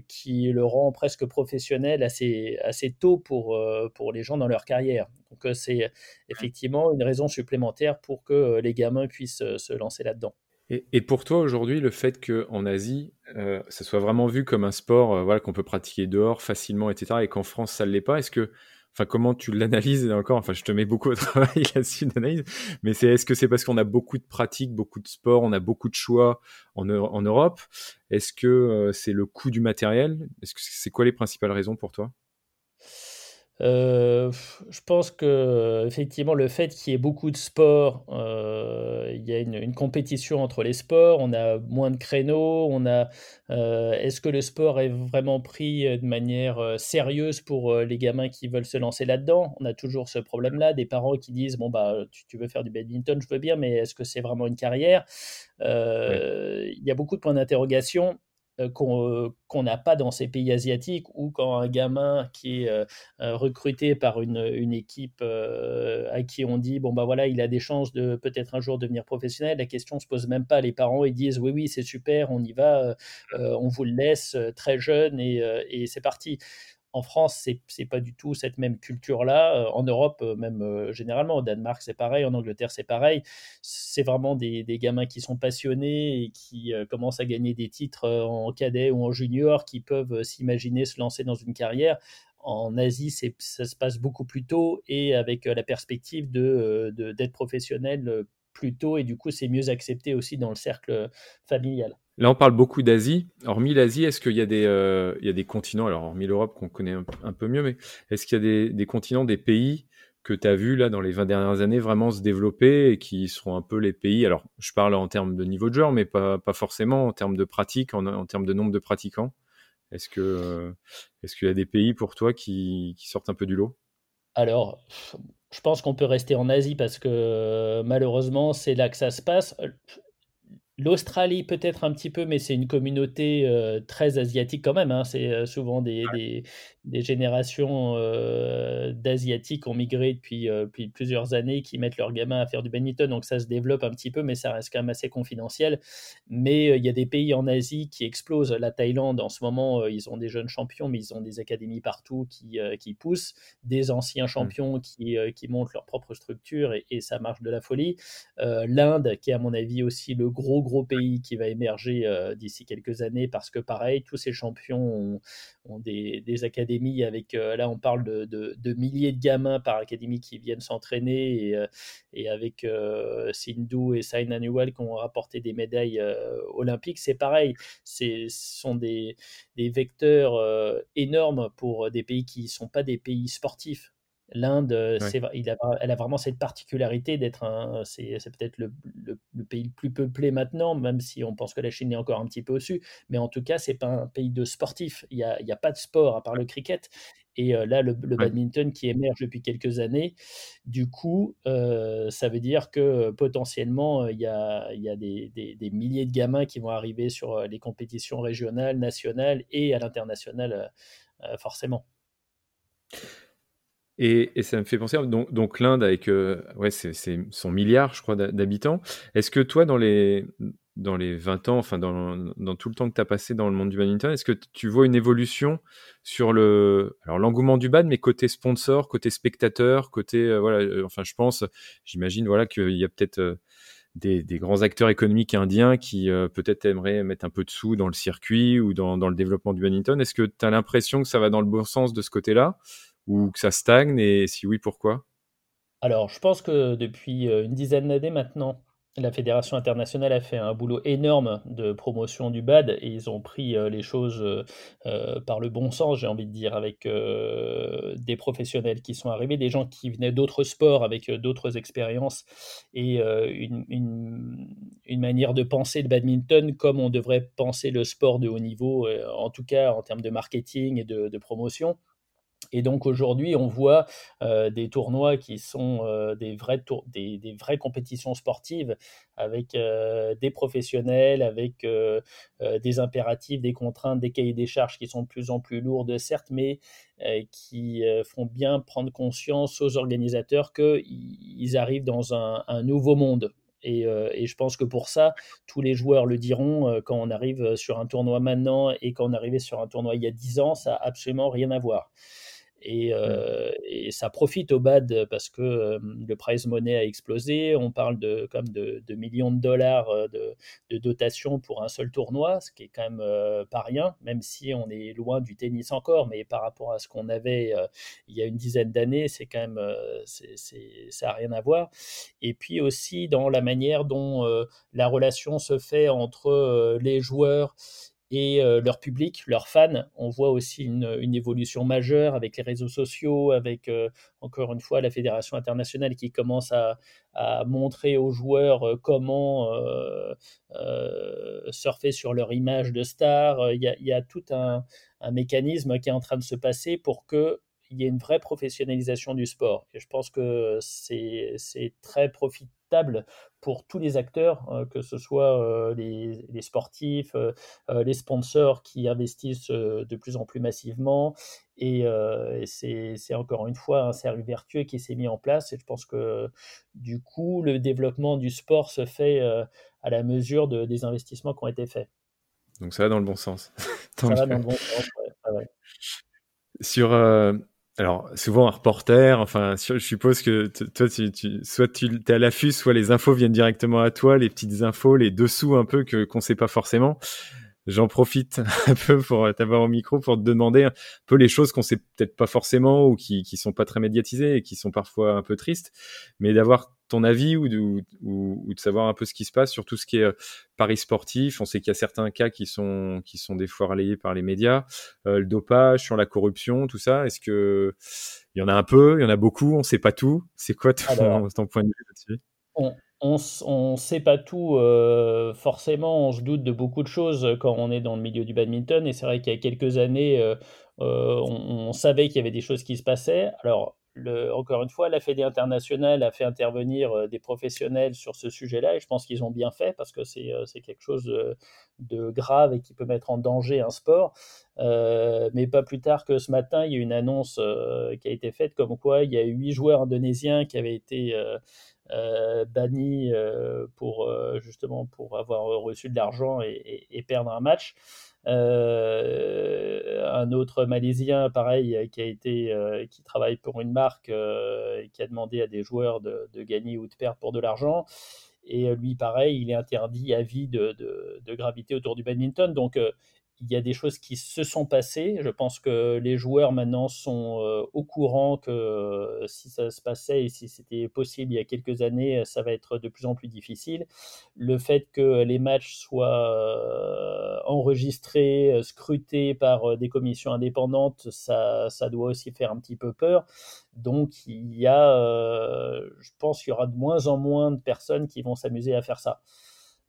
Qui le rend presque professionnel assez, assez tôt pour, pour les gens dans leur carrière. Donc c'est effectivement une raison supplémentaire pour que les gamins puissent se lancer là-dedans. Et, pour toi aujourd'hui, le fait qu'en Asie, euh, ça soit vraiment vu comme un sport euh, voilà, qu'on peut pratiquer dehors facilement, etc., et qu'en France, ça ne l'est pas, est-ce que, enfin, comment tu l'analyses encore Enfin, je te mets beaucoup de travail là-dessus d'analyse, mais c'est est-ce que c'est parce qu'on a beaucoup de pratiques, beaucoup de sports, on a beaucoup de choix en, en Europe? Est-ce que euh, c'est le coût du matériel? Est-ce que c'est quoi les principales raisons pour toi? Euh, je pense que effectivement le fait qu'il y ait beaucoup de sports, euh, il y a une, compétition entre les sports, on a moins de créneaux, on a. Euh, est-ce que le sport est vraiment pris de manière sérieuse pour les gamins qui veulent se lancer là-dedans? On a toujours ce problème-là, des parents qui disent bon bah tu, veux faire du badminton, je veux bien, mais est-ce que c'est vraiment une carrière? Il y a beaucoup de points d'interrogation euh, euh, qu'on n'a pas dans ces pays asiatiques ou quand un gamin qui est euh, recruté par une, équipe à qui on dit bon bah voilà il a des chances de peut-être un jour devenir professionnel la question se pose même pas. Les parents ils disent oui oui c'est super on y va on vous le laisse très jeune et c'est parti en France, c'est n'est pas du tout cette même culture-là. Euh, en Europe, euh, même euh, généralement, au Danemark, c'est pareil. En Angleterre, c'est pareil. C'est vraiment des, gamins qui sont passionnés et qui commencent à gagner des titres en cadet ou en junior, qui peuvent s'imaginer se lancer dans une carrière. En Asie, ça se passe beaucoup plus tôt et avec la perspective de, d'être professionnel plus tôt. Et du coup, c'est mieux accepté aussi dans le cercle familial. Là, on parle beaucoup d'Asie. Hormis l'Asie, est-ce qu'il y, a des, euh, continents, alors hormis l'Europe qu'on connaît un, peu mieux, mais est-ce qu'il y a des, continents, des pays que tu as vu là dans les 20 dernières années vraiment se développer et qui seront un peu les pays, alors je parle en termes de niveau de joueur, mais pas, forcément en termes de pratique, en, termes de nombre de pratiquants. Euh, est-ce qu'il y a des pays pour toi qui sortent un peu du lot? Alors, je pense qu'on peut rester en Asie parce que malheureusement, c'est là que ça se passe. L'Australie peut-être un petit peu, mais c'est une communauté euh, très asiatique quand même. Hein. C'est euh, souvent des, des, générations euh, d'Asiatiques ont migré depuis, depuis, plusieurs années, qui mettent leurs gamins à faire du badminton. Donc ça se développe un petit peu, mais ça reste quand même assez confidentiel. Mais il y a des pays en Asie qui explosent. La Thaïlande, en ce moment, ils ont des jeunes champions, mais ils ont des académies partout qui, qui poussent, des anciens mmh. champions qui, qui montent leur propre structure et, et, ça marche de la folie. L'Inde, qui est à mon avis aussi le gros gros pays qui va émerger euh, d'ici quelques années parce que pareil, tous ces champions ont, des, académies avec, euh, là on parle de, milliers de gamins par académie qui viennent s'entraîner et, euh, avec Sindhu et Saina Newell qui ont rapporté des médailles olympiques, c'est pareil, ce sont des vecteurs énormes pour des pays qui ne sont pas des pays sportifs. L'Inde, euh, elle a vraiment cette particularité d'être un, c'est, peut-être le, pays le plus peuplé maintenant, même si on pense que la Chine est encore un petit peu au-dessus. Mais en tout cas, c'est pas un pays de sportifs. Il n'y a, a, pas de sport à part le cricket. Et euh, là, le, badminton qui émerge depuis quelques années, du coup, euh, ça veut dire que potentiellement, il y a, y a des, des, milliers de gamins qui vont arriver sur les compétitions régionales, nationales et à l'international, forcément. Et, et, ça me fait penser, donc, donc l'Inde avec, euh, ouais, c'est son milliard, je crois, d'habitants. Est-ce que toi, dans les, dans les 20 ans, enfin, dans, dans tout le temps que tu as passé dans le monde du badminton, est-ce que tu vois une évolution sur le, alors l'engouement du bad, mais côté sponsor, côté spectateur, côté, euh, voilà, euh, enfin, je pense, j'imagine, voilà, qu'il y a peut-être des, des, grands acteurs économiques indiens qui peut-être aimeraient mettre un peu de sous dans le circuit ou dans, dans le développement du badminton. Est-ce que tu as l'impression que ça va dans le bon sens de ce côté-là? Ou que ça stagne Et si oui, pourquoi? Alors, je pense que depuis une dizaine d'années maintenant, la fédération internationale a fait un boulot énorme de promotion du BAD et ils ont pris euh, les choses euh, euh, par le bon sens, j'ai envie de dire, avec des professionnels qui sont arrivés, des gens qui venaient d'autres sports avec d'autres expériences et une, manière de penser le badminton comme on devrait penser le sport de haut niveau, en tout cas en termes de marketing et de promotion. Et donc aujourd'hui, on voit des tournois qui sont des, vraies compétitions sportives avec des professionnels, avec des impératifs, des contraintes, des cahiers des charges qui sont de plus en plus lourdes, certes, mais qui font bien prendre conscience aux organisateurs qu'ils arrivent dans un, nouveau monde. Et, et, je pense que pour ça, tous les joueurs le diront, quand on arrive sur un tournoi maintenant et quand on arrivait sur un tournoi il y a 10 ans, ça n'a absolument rien à voir. Et, euh, et, ça profite au BAD parce que euh, le prize money a explosé. On parle de, comme de, millions de dollars euh, de, de, dotation pour un seul tournoi, ce qui est quand même pas rien, même si on est loin du tennis encore. Mais par rapport à ce qu'on avait il y a une dizaine d'années, c'est quand même, c'est, ça n'a rien à voir. Et puis aussi dans la manière dont la relation se fait entre les joueurs et euh, leur public, leurs fans. On voit aussi une, évolution majeure avec les réseaux sociaux, avec euh, encore une fois la fédération internationale qui commence à, montrer aux joueurs euh, comment surfer sur leur image de star. Il y a, tout un, un, mécanisme qui est en train de se passer pour que il y ait une vraie professionnalisation du sport. Et je pense que c'est très profitable pour tous les acteurs, euh, que ce soit euh, les, sportifs, euh, les sponsors qui investissent de plus en plus massivement. Et, c'est encore une fois un cercle vertueux qui s'est mis en place. Et je pense que du coup, le développement du sport se fait à la mesure de, des investissements qui ont été faits. Donc ça va dans le bon sens. ça va dans le bon sens, ouais. Sur, alors, souvent un reporter, enfin, je suppose que toi, tu, tu, soit tu es à l'affût, soit les infos viennent directement à toi, les petites infos, les dessous un peu que qu'on sait pas forcément. J'en profite un peu pour t'avoir au micro pour te demander un peu les choses qu'on sait peut-être pas forcément ou qui qui sont pas très médiatisées et qui sont parfois un peu tristes, mais d'avoir ton avis ou de, ou, de savoir un peu ce qui se passe sur tout ce qui est euh, paris sportif. On sait qu'il y a certains cas qui sont, qui sont des fois relayés par les médias, euh, le dopage, sur la corruption, tout ça. Est-ce que il y en a un peu, il y en a beaucoup, on sait pas tout? C'est quoi ton, ton, point de vue là-dessus? on ne sait pas tout, euh, forcément, on se doute de beaucoup de choses quand on est dans le milieu du badminton. Et c'est vrai qu'il y a quelques années, on, on, savait qu'il y avait des choses qui se passaient. Alors, encore une fois, la Fédé internationale a fait intervenir euh, des professionnels sur ce sujet-là et je pense qu'ils ont bien fait parce que c'est euh, quelque chose de, grave et qui peut mettre en danger un sport. Euh, mais pas plus tard que ce matin, il y a une annonce qui a été faite comme quoi il y a huit joueurs indonésiens qui avaient été bannis pour justement pour avoir reçu de l'argent et, perdre un match. Euh, un autre Malaisien, pareil, qui a été, euh, qui travaille pour une marque, euh, qui a demandé à des joueurs de, gagner ou de perdre pour de l'argent. Et lui, pareil, il est interdit à vie de, de, de gravité autour du badminton. Donc, il y a des choses qui se sont passées. Je pense que les joueurs maintenant sont euh, au courant que euh, si ça se passait et si c'était possible il y a quelques années, ça va être de plus en plus difficile. Le fait que les matchs soient euh, enregistrés, scrutés par des commissions indépendantes, ça, ça doit aussi faire un petit peu peur. Donc il y a, je pense qu'il y aura de moins en moins de personnes qui vont s'amuser à faire ça.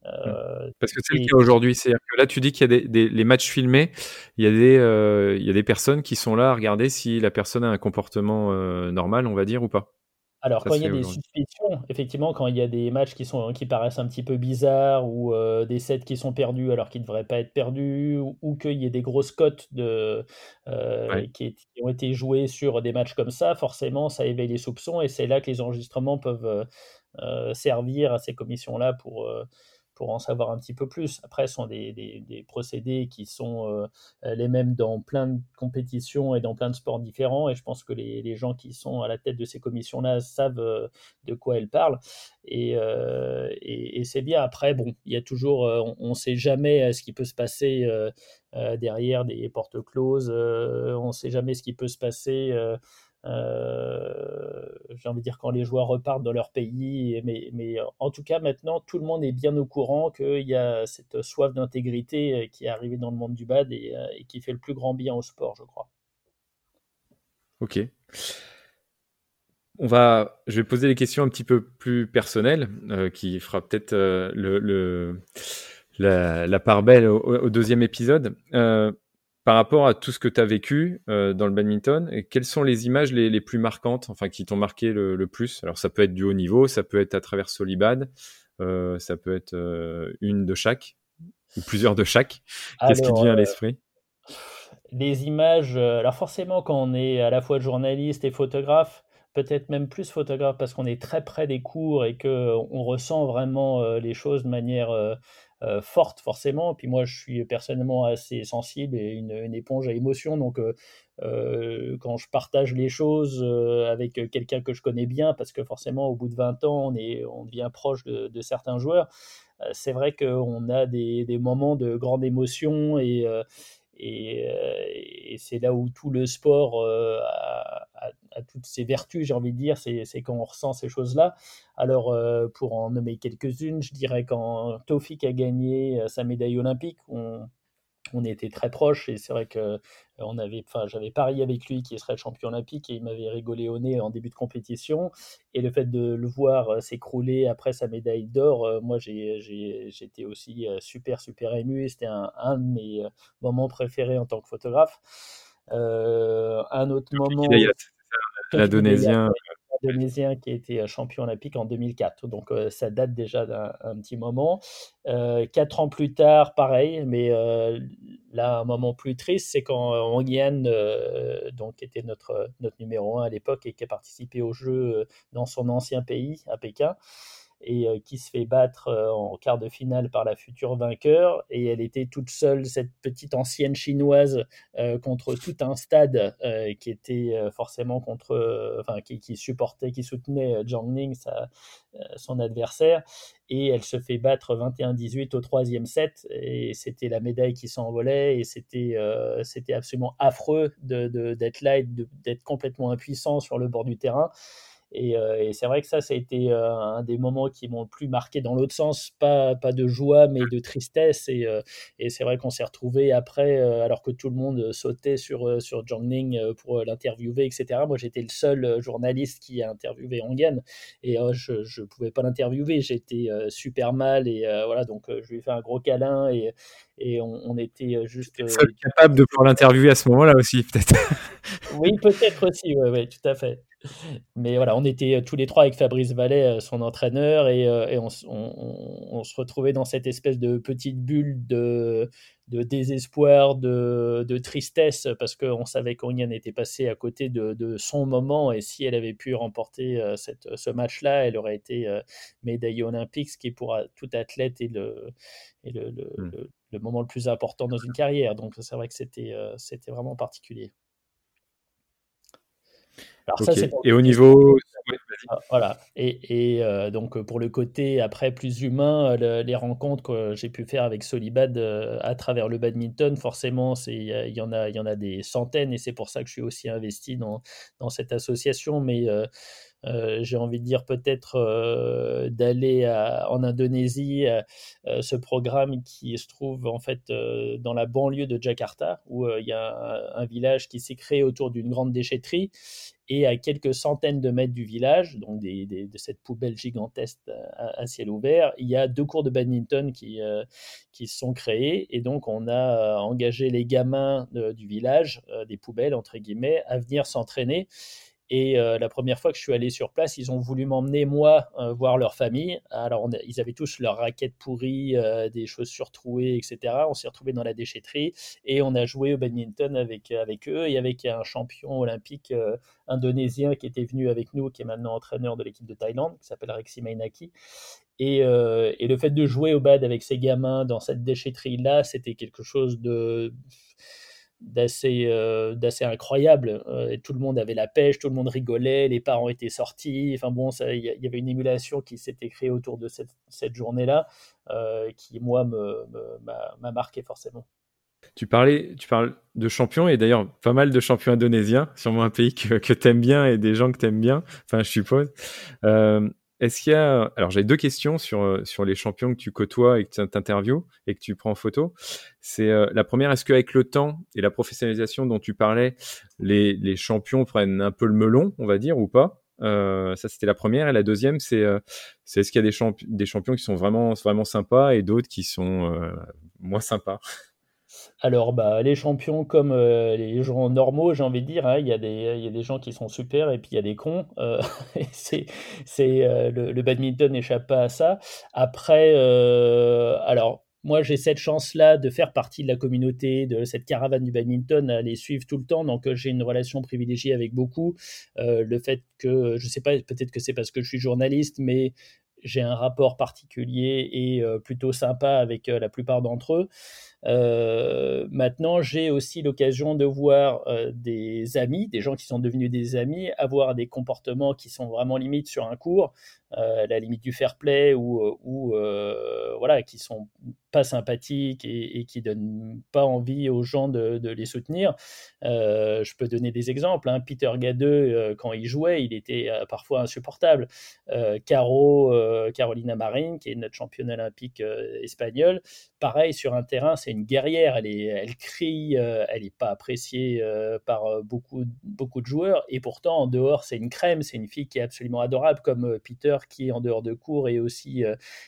Euh, Parce que c'est le cas aujourd'hui. C'est-à-dire que là, tu dis qu'il y a des, les matchs filmés, il y, a des, euh, il y a des personnes qui sont là à regarder si la personne a un comportement euh, normal, on va dire, ou pas. Alors, quand il y a des suspicions, effectivement, quand il y a des matchs qui, sont, qui paraissent un petit peu bizarres ou des sets qui sont perdus alors qu'ils ne devraient pas être perdus ou, qu'il y ait des grosses cotes de, qui, qui, ont été jouées sur des matchs comme ça, forcément, ça éveille les soupçons et c'est là que les enregistrements peuvent servir à ces commissions-là pour pour en savoir un petit peu plus. Après, ce sont des, des, procédés qui sont euh, les mêmes dans plein de compétitions et dans plein de sports différents. Et je pense que les, les gens qui sont à la tête de ces commissions-là savent euh, de quoi elles parlent. Et, euh, et, c'est bien. Après, bon, il y a toujours, on ne sait jamais ce qui peut se passer derrière des portes closes. on ne sait jamais ce qui peut se passer j'ai envie de dire quand les joueurs repartent dans leur pays. Mais, en tout cas, maintenant, tout le monde est bien au courant qu'il y a cette soif d'intégrité qui est arrivée dans le monde du bad et, et, qui fait le plus grand bien au sport, je crois. Ok. On va, je vais poser des questions un petit peu plus personnelles, euh, qui fera peut-être euh, la, part belle au, deuxième épisode. Euh, par rapport à tout ce que tu as vécu dans le badminton, quelles sont les images les, plus marquantes, enfin qui t'ont marqué le, plus? Alors ça peut être du haut niveau, ça peut être à travers Solibad, ça peut être une de chaque ou plusieurs de chaque. Qu'est-ce qui te vient à l'esprit? Les images, alors forcément quand on est à la fois journaliste et photographe, peut-être même plus photographe parce qu'on est très près des cours et qu'on ressent vraiment euh, les choses de manière euh, euh, forte forcément. Puis moi, je suis personnellement assez sensible et une, éponge à émotions. Donc quand je partage les choses avec quelqu'un que je connais bien, parce que forcément au bout de 20 ans, on, est, on devient proche de, certains joueurs, c'est vrai qu'on a des, des, moments de grande émotion et euh, et, c'est là où tout le sport euh, a, toutes ses vertus, j'ai envie de dire, c'est quand on ressent ces choses-là. Alors, euh, pour en nommer quelques-unes, je dirais quand Tofik a gagné sa médaille olympique, on, on était très proches et c'est vrai que on avait, enfin, j'avais parié avec lui qui serait champion olympique et il m'avait rigolé au nez en début de compétition et le fait de le voir euh, s'écrouler après sa médaille d'or, euh, moi j'étais aussi super super ému c'était un, un, de mes moments préférés en tant que photographe. un autre moment, l'Indonésien qui a été euh, champion olympique en 2004. Donc euh, ça date déjà d'un petit moment. Euh, quatre ans plus tard, pareil, mais là un moment plus triste, c'est quand Wang donc qui était notre notre numéro un à l'époque et qui a participé au jeu dans son ancien pays à Pékin et euh, qui se fait battre euh, en quart de finale par la future vainqueur. Et elle était toute seule, cette petite ancienne chinoise, euh, contre tout un stade qui était forcément contre, enfin, qui, supportait, qui soutenait Zhang Ning, son adversaire. Et elle se fait battre 21-18 au troisième set. Et c'était la médaille qui s'envolait. Et c'était absolument affreux d'être de, là et d'être complètement impuissant sur le bord du terrain. Euh, et, c'est vrai que ça, ça a été euh, un des moments qui m'ont le plus marqué dans l'autre sens, pas, pas de joie, mais de tristesse. Et, euh, et c'est vrai qu'on s'est retrouvé après, alors que tout le monde sautait sur, sur John Ning pour l'interviewer, etc. Moi, j'étais le seul journaliste qui a interviewé Ongen et je ne pouvais pas l'interviewer. J'étais super mal et voilà, donc je lui ai fait un gros câlin et, et on, était juste. Seul capable de pouvoir l'interviewer à ce moment-là aussi, peut-être. oui, peut-être aussi, oui, ouais, tout à fait. Mais voilà, on était euh, tous les trois avec Fabrice Vallet, euh, son entraîneur, et, euh, on, se retrouvait dans cette espèce de petite bulle de, désespoir, de, tristesse, parce qu'on savait qu'Oriane était passée à côté de, son moment, et si elle avait pu remporter ce match-là, elle aurait été médaillée olympique, ce qui pour tout athlète est le, hmm. le, moment le plus important dans une carrière. Donc c'est vrai que c'était vraiment particulier et au niveau. Ah, voilà. Et, euh, donc, pour le côté après plus humain, les rencontres que j'ai pu faire avec Solibad euh, à travers le badminton, forcément, il y, en a, y en a des centaines et c'est pour ça que je suis aussi investi dans, dans cette association. Mais. Euh, j'ai envie de dire peut-être d'aller en Indonésie, ce programme qui se trouve en fait dans la banlieue de Jakarta, où il y a un village qui s'est créé autour d'une grande déchetterie et à quelques centaines de mètres du village, donc de cette poubelle gigantesque à, ciel ouvert, il y a deux cours de badminton qui, euh, sont créés. Et donc, on a euh, engagé les gamins du village, euh, des poubelles, entre guillemets, à venir s'entraîner. Et euh, la première fois que je suis allé sur place, ils ont voulu m'emmener, moi, euh, voir leur famille. Alors, ils avaient tous leurs raquettes pourries, euh, des chaussures trouées, etc. On s'est retrouvés dans la déchetterie et on a joué au badminton avec, avec eux et avec un champion olympique indonésien qui était venu avec nous, qui est maintenant entraîneur de l'équipe de Thaïlande, qui s'appelle Rexy Mainaki. Et, et, le fait de jouer au bad avec ces gamins dans cette déchetterie-là, c'était quelque chose de d'assez euh, d'assez incroyable. Euh, tout le monde avait la pêche, tout le monde rigolait, les parents étaient sortis. Enfin bon, il y, avait une émulation qui s'était créée autour de cette, cette journée-là, euh, qui moi m'a marqué forcément. Tu parlais, tu parles de champions et d'ailleurs pas mal de champions indonésiens, sûrement un pays que, que tu aimes bien et des gens que tu aimes bien, enfin je suppose. Euh, est-ce qu'il y a... Alors j'ai deux questions sur, sur les champions que tu côtoies et que tu interviews et que tu prends en photo. C'est euh, la première, est-ce qu'avec le temps et la professionnalisation dont tu parlais, les, les champions prennent un peu le melon, on va dire, ou pas? Euh, ça, c'était la première. Et la deuxième, c'est euh, est, ce qu'il y a des, des, champions qui sont vraiment, vraiment sympas et d'autres qui sont euh, moins sympas? Alors, bah, les champions comme euh, les gens normaux, j'ai envie de dire, hein, il y, a des, gens qui sont super et puis il y a des cons. Euh, c'est, euh, le, le, badminton n'échappe pas à ça. Après, alors, moi, j'ai cette chance-là de faire partie de la communauté, de cette caravane du badminton, à les suivre tout le temps. Donc, j'ai une relation privilégiée avec beaucoup. le fait que, je ne sais pas, peut-être que c'est parce que je suis journaliste, mais j'ai un rapport particulier et plutôt sympa avec la plupart d'entre eux. Euh, maintenant, j'ai aussi l'occasion de voir euh, des amis, des gens qui sont devenus des amis, avoir des comportements qui sont vraiment limites sur un cours, euh, la limite du fair play ou, ou voilà, qui sont pas sympathiques et, et, qui donnent pas envie aux gens de, les soutenir. je peux donner des exemples. Hein. Peter Gadeux, quand il jouait, il était parfois insupportable. Caro, Carolina Marin, qui est notre championne olympique espagnole, pareil sur un terrain, c'est une guerrière, elle, est, elle crie, euh, elle n'est pas appréciée euh, par euh, beaucoup, beaucoup de joueurs, et pourtant en dehors c'est une crème, c'est une fille qui est absolument adorable, comme Peter qui en dehors de cours est aussi,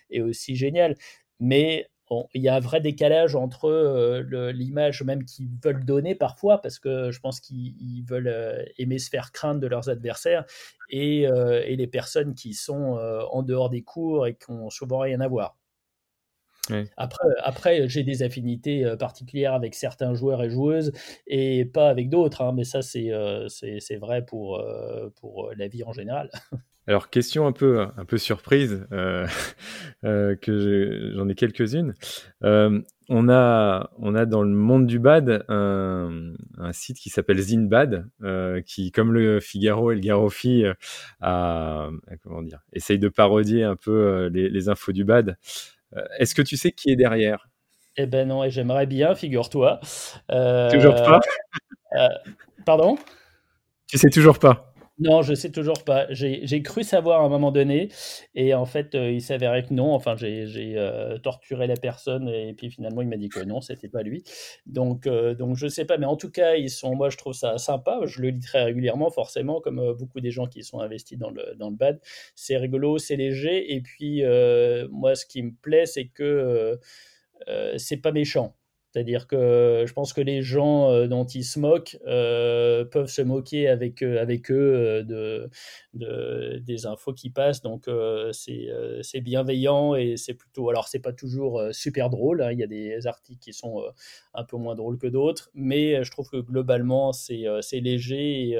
est aussi génial. Mais il y a un vrai décalage entre l'image même qu'ils veulent donner parfois, parce que je pense qu'ils veulent aimer se faire craindre de leurs adversaires, et, et les personnes qui sont en dehors des cours et qui n'ont souvent rien à voir. Après, après j'ai des affinités euh, particulières avec certains joueurs et joueuses et pas avec d'autres, hein, mais ça, c'est euh, c'est vrai pour, euh, pour la vie en général. Alors, question un peu, un peu surprise, que j'en ai quelques-unes. on, a, on a dans le monde du bad un, un site qui s'appelle Zinbad, qui, comme le Figaro et le Garofi, a, comment dire, essaye de parodier un peu les, les infos du bad. Euh, est-ce que tu sais qui est derrière? Eh ben non, et j'aimerais bien, figure-toi. Euh, toujours pas? euh, Pardon? Tu sais toujours pas? Non, je sais toujours pas. J'ai cru savoir à un moment donné, et en fait, il s'avérait que non. Enfin, j'ai torturé la personne, et puis finalement, il m'a dit que non, c'était pas lui. Donc, donc, je sais pas, mais en tout cas, ils sont. Moi, je trouve ça sympa. Je le lis très régulièrement, forcément, comme beaucoup des gens qui sont investis dans le dans le bad. C'est rigolo, c'est léger, et puis moi, ce qui me plaît, c'est que c'est pas méchant. C'est-à-dire que je pense que les gens euh, dont ils se moquent euh, peuvent se moquer avec, avec eux euh, de, de, des infos qui passent. Donc c'est bienveillant et c'est plutôt. Alors c'est pas toujours super drôle. Hein. Il y a des articles qui sont un peu moins drôles que d'autres, mais je trouve que globalement c'est léger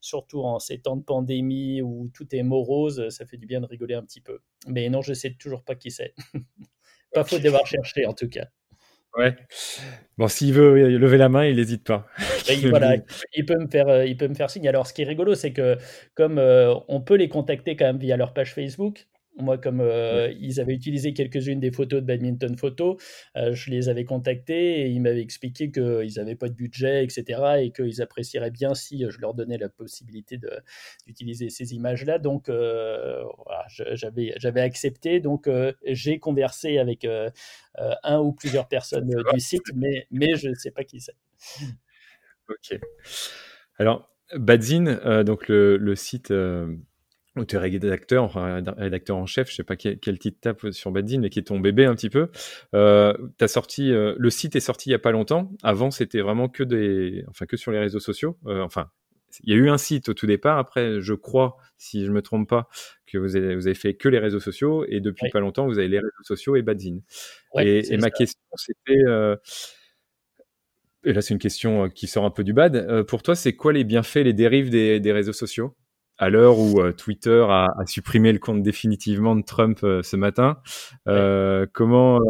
surtout en ces temps de pandémie où tout est morose, ça fait du bien de rigoler un petit peu. Mais non, je sais toujours pas qui c'est. pas faute d'avoir cherché en tout cas. Ouais. Bon, s'il veut lever la main, il n'hésite pas. voilà, il peut me faire, euh, il peut me faire signe. Alors, ce qui est rigolo, c'est que comme euh, on peut les contacter quand même via leur page Facebook, moi, comme euh, ils avaient utilisé quelques-unes des photos de badminton photo, euh, je les avais contactés et ils m'avaient expliqué qu'ils n'avaient pas de budget, etc. et qu'ils apprécieraient bien si je leur donnais la possibilité d'utiliser ces images-là. Donc, euh, voilà, j'avais accepté. Donc, j'ai conversé avec un ou plusieurs personnes du site, mais, mais je ne sais pas qui c'est. Ok. Alors, Badzin, donc le, le site où tu es rédacteur, enfin, rédacteur en chef, je sais pas quel, quel titre tape sur Badzin, mais qui est ton bébé un petit peu. Euh, as sorti, euh, le site est sorti il y a pas longtemps. Avant, c'était vraiment que des, enfin que sur les réseaux sociaux. Euh, enfin, il y a eu un site au tout départ. Après, je crois, si je me trompe pas, que vous avez, vous avez fait que les réseaux sociaux et depuis pas longtemps, vous avez les réseaux sociaux et Badzin. et, et ma question, c'était euh, et là, c'est une question euh, qui sort un peu du bad. Euh, pour toi, c'est quoi les bienfaits, les dérives des, des réseaux sociaux? À l'heure où euh, Twitter a, a, supprimé le compte définitivement de Trump euh, ce matin. Euh, comment,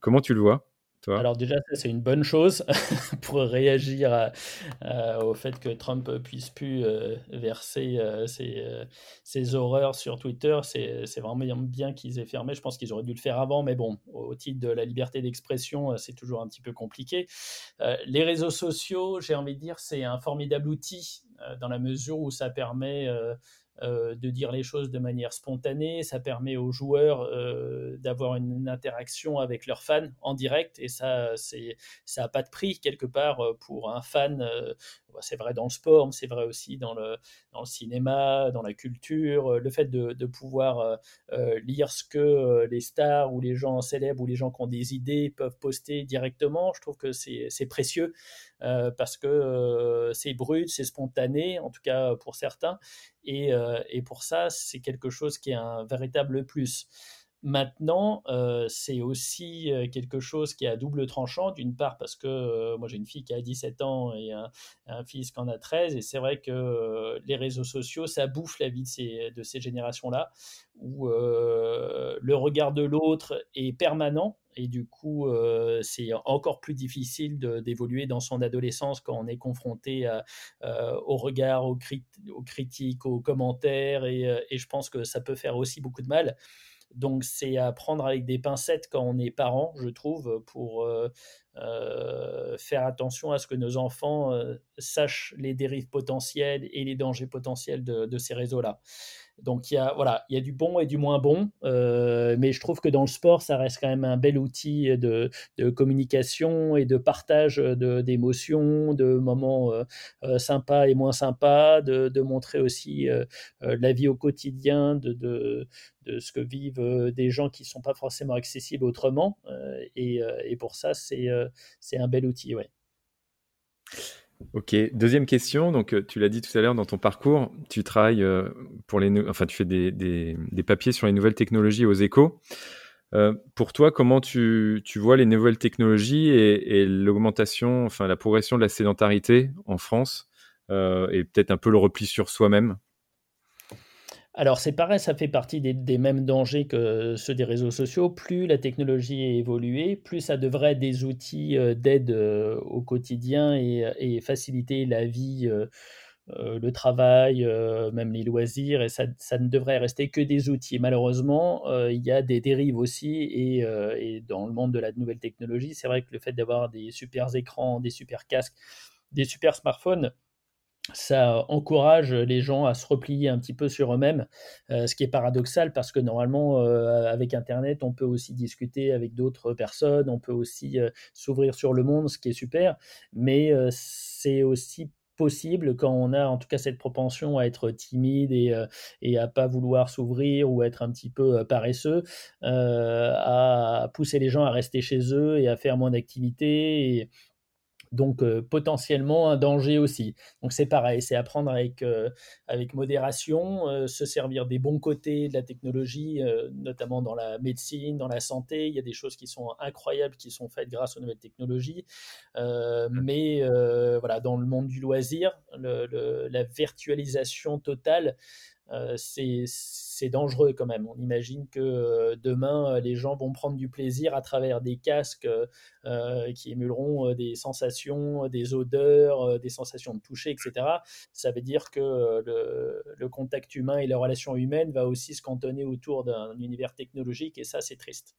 comment tu le vois? Alors déjà, c'est une bonne chose pour réagir au fait que Trump puisse plus euh, verser euh, euh, ses, horreurs sur Twitter. C'est vraiment bien qu'ils aient fermé. Je pense qu'ils auraient dû le faire avant, mais bon, au titre de la liberté d'expression, c'est toujours un petit peu compliqué. les réseaux sociaux, j'ai envie de dire, c'est un formidable outil dans la mesure où ça permet euh, de dire les choses de manière spontanée. Ça permet aux joueurs euh, d'avoir une, interaction avec leurs fans en direct et ça, c'est, ça n'a pas de prix quelque part euh, pour un fan. c'est vrai dans le sport, mais c'est vrai aussi dans le, cinéma, dans la culture. Le fait de, pouvoir lire ce que les stars ou les gens célèbres ou les gens qui ont des idées peuvent poster directement, je trouve que c'est, c'est précieux. parce que c'est brut, c'est spontané, en tout cas pour certains, et, euh, et pour ça, c'est quelque chose qui est un véritable plus. Maintenant, euh, c'est aussi euh, quelque chose qui est à double tranchant, d'une part parce que moi j'ai une fille qui a 17 ans et un, fils qui en a 13, et c'est vrai que les réseaux sociaux, ça bouffe la vie de ces, de ces générations-là, où le regard de l'autre est permanent, et du coup, euh, c'est encore plus difficile d'évoluer dans son adolescence quand on est confronté euh, au regard, aux, critiques, aux commentaires. Euh, et, je pense que ça peut faire aussi beaucoup de mal. Donc, c'est à prendre avec des pincettes quand on est parent, je trouve, pour faire attention à ce que nos enfants sachent les dérives potentielles et les dangers potentiels de ces réseaux-là. Donc il y a voilà, il y a du bon et du moins bon, euh, mais je trouve que dans le sport, ça reste quand même un bel outil de, communication et de partage d'émotions, de, moments euh, euh, sympas et moins sympas, de, montrer aussi la vie au quotidien, de, de, ce que vivent des gens qui ne sont pas forcément accessibles autrement. Et, et, pour ça, c'est c'est un bel outil, ouais. Ok, deuxième question. Donc, euh, tu l'as dit tout à l'heure dans ton parcours, tu travailles euh, pour les, enfin, tu fais des, papiers sur les nouvelles technologies aux échos. Euh, pour toi, comment tu, tu, vois les nouvelles technologies et, et l'augmentation, enfin, la progression de la sédentarité en France et peut-être un peu le repli sur soi-même? Alors c'est pareil, ça fait partie des, mêmes dangers que ceux des réseaux sociaux. Plus la technologie est plus ça devrait être des outils euh, d'aide euh, au quotidien et, faciliter la vie, euh, le travail, même les loisirs. Et ça, ne devrait rester que des outils. Malheureusement, il y a des dérives aussi. Et, et, dans le monde de la nouvelle technologie, c'est vrai que le fait d'avoir des super écrans, des super casques, des super smartphones, ça encourage les gens à se replier un petit peu sur eux-mêmes, euh, ce qui est paradoxal parce que normalement, euh, avec Internet, on peut aussi discuter avec d'autres personnes, on peut aussi euh, s'ouvrir sur le monde, ce qui est super, mais c'est aussi possible quand on a en tout cas cette propension à être timide et, et à pas vouloir s'ouvrir ou être un petit peu paresseux, à pousser les gens à rester chez eux et à faire moins d'activités. Donc euh, potentiellement un danger aussi. Donc c'est pareil, c'est apprendre avec, euh, avec modération, euh, se servir des bons côtés de la technologie, notamment dans la médecine, dans la santé. Il y a des choses qui sont incroyables qui sont faites grâce aux nouvelles technologies. Mais voilà, dans le monde du loisir, la virtualisation totale, c'est c'est dangereux quand même. On imagine que euh, demain, euh, les gens vont prendre du plaisir à travers des casques euh, qui émuleront des sensations, des odeurs, des sensations de toucher, etc. Ça veut dire que le, contact humain et la relation humaine va aussi se cantonner autour d'un univers technologique et ça, c'est triste.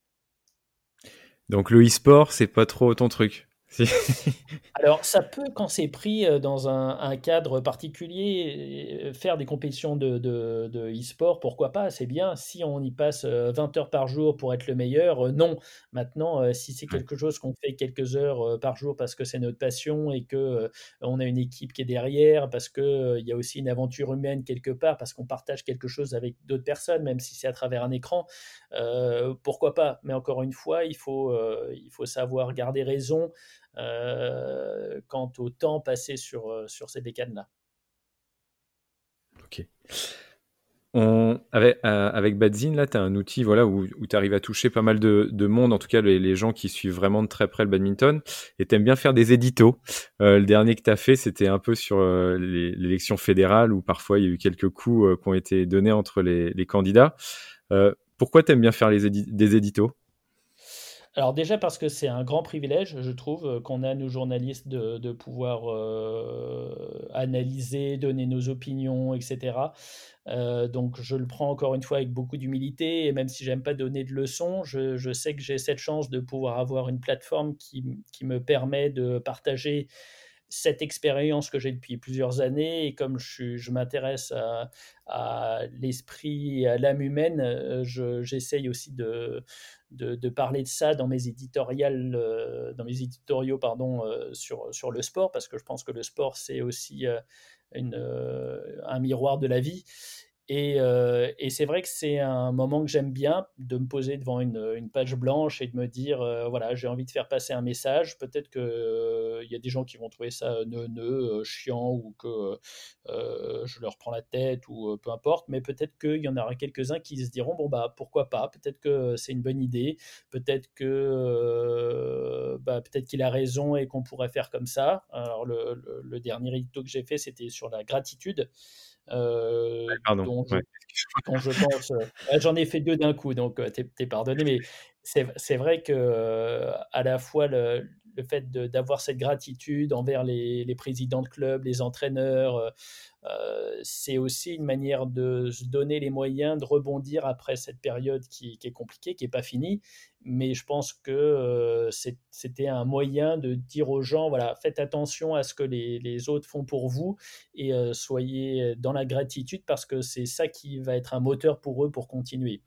Donc le e-sport, c'est pas trop ton truc? Alors, ça peut, quand c'est pris euh, dans un, cadre particulier, euh, faire des compétitions de, e-sport, pourquoi pas, c'est bien. Si on y passe 20 euh, heures par jour pour être le meilleur, non. Maintenant, si c'est quelque chose qu'on fait quelques heures par jour parce que c'est notre passion et que on a une équipe qui est derrière, parce qu'il il y a aussi une aventure humaine quelque part, parce qu'on partage quelque chose avec d'autres personnes, même si c'est à travers un écran, pourquoi pas. Mais encore une fois, il faut, il faut savoir garder raison. Euh, quant au temps passé sur, euh, sur ces bécanes-là. Ok. On, avec, euh, avec Badzine, là, tu as un outil voilà, où, où tu arrives à toucher pas mal de, de monde, en tout cas les, les, gens qui suivent vraiment de très près le badminton, et tu aimes bien faire des éditos. le dernier que tu as fait, c'était un peu sur l'élection fédérale, où parfois il y a eu quelques coups qui ont été donnés entre les, les candidats. pourquoi tu aimes bien faire des éditos? Alors déjà parce que c'est un grand privilège, je trouve, qu'on a, nous journalistes, de, pouvoir analyser, donner nos opinions, etc. donc je le prends encore une fois avec beaucoup d'humilité, et même si j'aime pas donner de leçons, je, sais que j'ai cette chance de pouvoir avoir une plateforme qui, me permet de partager cette expérience que j'ai depuis plusieurs années, et comme je, m'intéresse à, l'esprit et à l'âme humaine, euh, j'essaye aussi de, de, parler de ça dans mes éditoriales, euh, dans mes éditoriaux pardon, euh, sur, le sport, parce que je pense que le sport, c'est aussi une, un miroir de la vie. Euh, et, c'est vrai que c'est un moment que j'aime bien, de me poser devant une, page blanche et de me dire, euh, voilà, j'ai envie de faire passer un message. Peut-être qu'il euh, y a des gens qui vont trouver ça neuneux, chiant, ou que je leur prends la tête, ou peu importe. Mais peut-être qu'il y en aura quelques-uns qui se diront, bon, bah, pourquoi pas? Peut-être que c'est une bonne idée. Peut-être que bah, peut-être qu'il a raison et qu'on pourrait faire comme ça. Alors, le, le dernier édito que j'ai fait, c'était sur la gratitude. Euh, Pardon. je, pense, euh, j'en ai fait deux d'un coup, donc euh, t'es, es pardonné, mais c'est, vrai que à la fois le, le fait d'avoir cette gratitude envers les, présidents de club, les entraîneurs, euh, c'est aussi une manière de se donner les moyens de rebondir après cette période qui, est compliquée, qui n'est pas finie. Mais je pense que euh, c'était un moyen de dire aux gens, voilà, faites attention à ce que les, autres font pour vous et euh, soyez dans la gratitude parce que c'est ça qui va être un moteur pour eux pour continuer.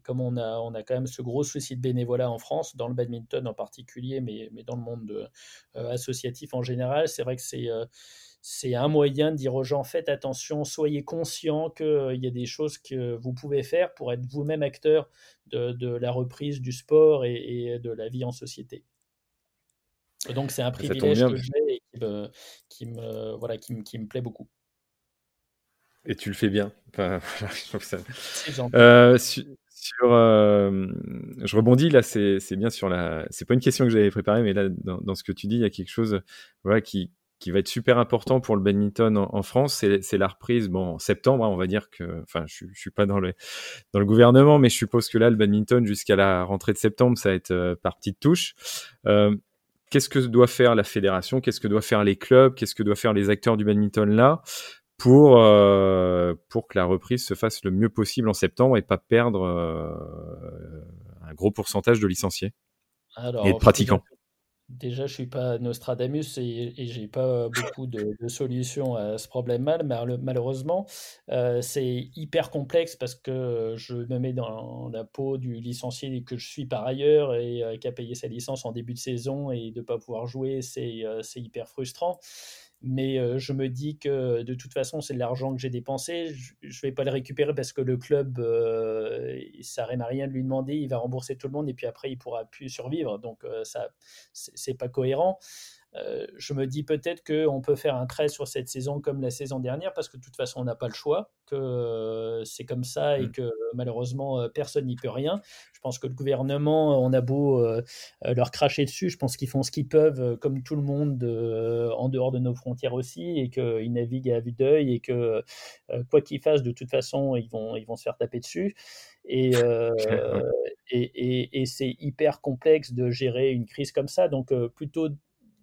Et comme on a, on a quand même ce gros souci de bénévolat en France, dans le badminton en particulier, mais, mais dans le monde associatif en général, c'est vrai que c'est c'est un moyen de dire aux gens faites attention, soyez conscients qu'il euh, y a des choses que vous pouvez faire pour être vous-même acteur de, la reprise du sport et, de la vie en société. donc c'est un privilège que j'ai et qui me, voilà, qui, me, qui me plaît beaucoup. Et tu le fais bien. Enfin, euh, sur, euh, je rebondis là, c'est bien sur la. C'est pas une question que j'avais préparée, mais là, dans, ce que tu dis, il y a quelque chose, voilà, qui, qui va être super important pour le badminton en, France, c'est la reprise. Bon, en septembre, hein, on va dire que, enfin, je, je suis pas dans le dans le gouvernement, mais je suppose que là, le badminton jusqu'à la rentrée de septembre, ça va être euh, par petites. Euh, qu'est-ce que doit faire la fédération? Qu'est-ce que doivent faire les clubs? Qu'est-ce que doivent faire les acteurs du badminton là? Pour euh, pour que la reprise se fasse le mieux possible en septembre et pas perdre un gros pourcentage de licenciés et de pratiquants Déjà, je suis pas Nostradamus et, et j'ai pas beaucoup de, solutions à ce problème-là. Malheureusement, euh, c'est hyper complexe parce que je me mets dans la peau du licencié que je suis par ailleurs et euh, qui a payé sa licence en début de saison et de ne pas pouvoir jouer, c'est euh, hyper frustrant mais je me dis que de toute façon, c'est de l'argent que j'ai dépensé. Je ne vais pas le récupérer parce que le club, euh, ça à rien de lui demander. Il va rembourser tout le monde et puis après, il pourra plus survivre. Donc, ça, c'est pas cohérent. Euh, je me dis peut-être qu'on peut faire un trait sur cette saison comme la saison dernière parce que de toute façon on n'a pas le choix, que euh, c'est comme ça et mmh. que malheureusement euh, personne n'y peut rien. Je pense que le gouvernement, on a beau leur cracher dessus, je pense qu'ils font ce qu'ils peuvent comme tout le monde en dehors de nos frontières aussi et qu'ils naviguent à vue d'œil et que quoi qu'ils fassent de toute façon ils vont, ils vont se faire taper dessus. Et, et, et, c'est hyper complexe de gérer une crise comme ça. Donc, plutôt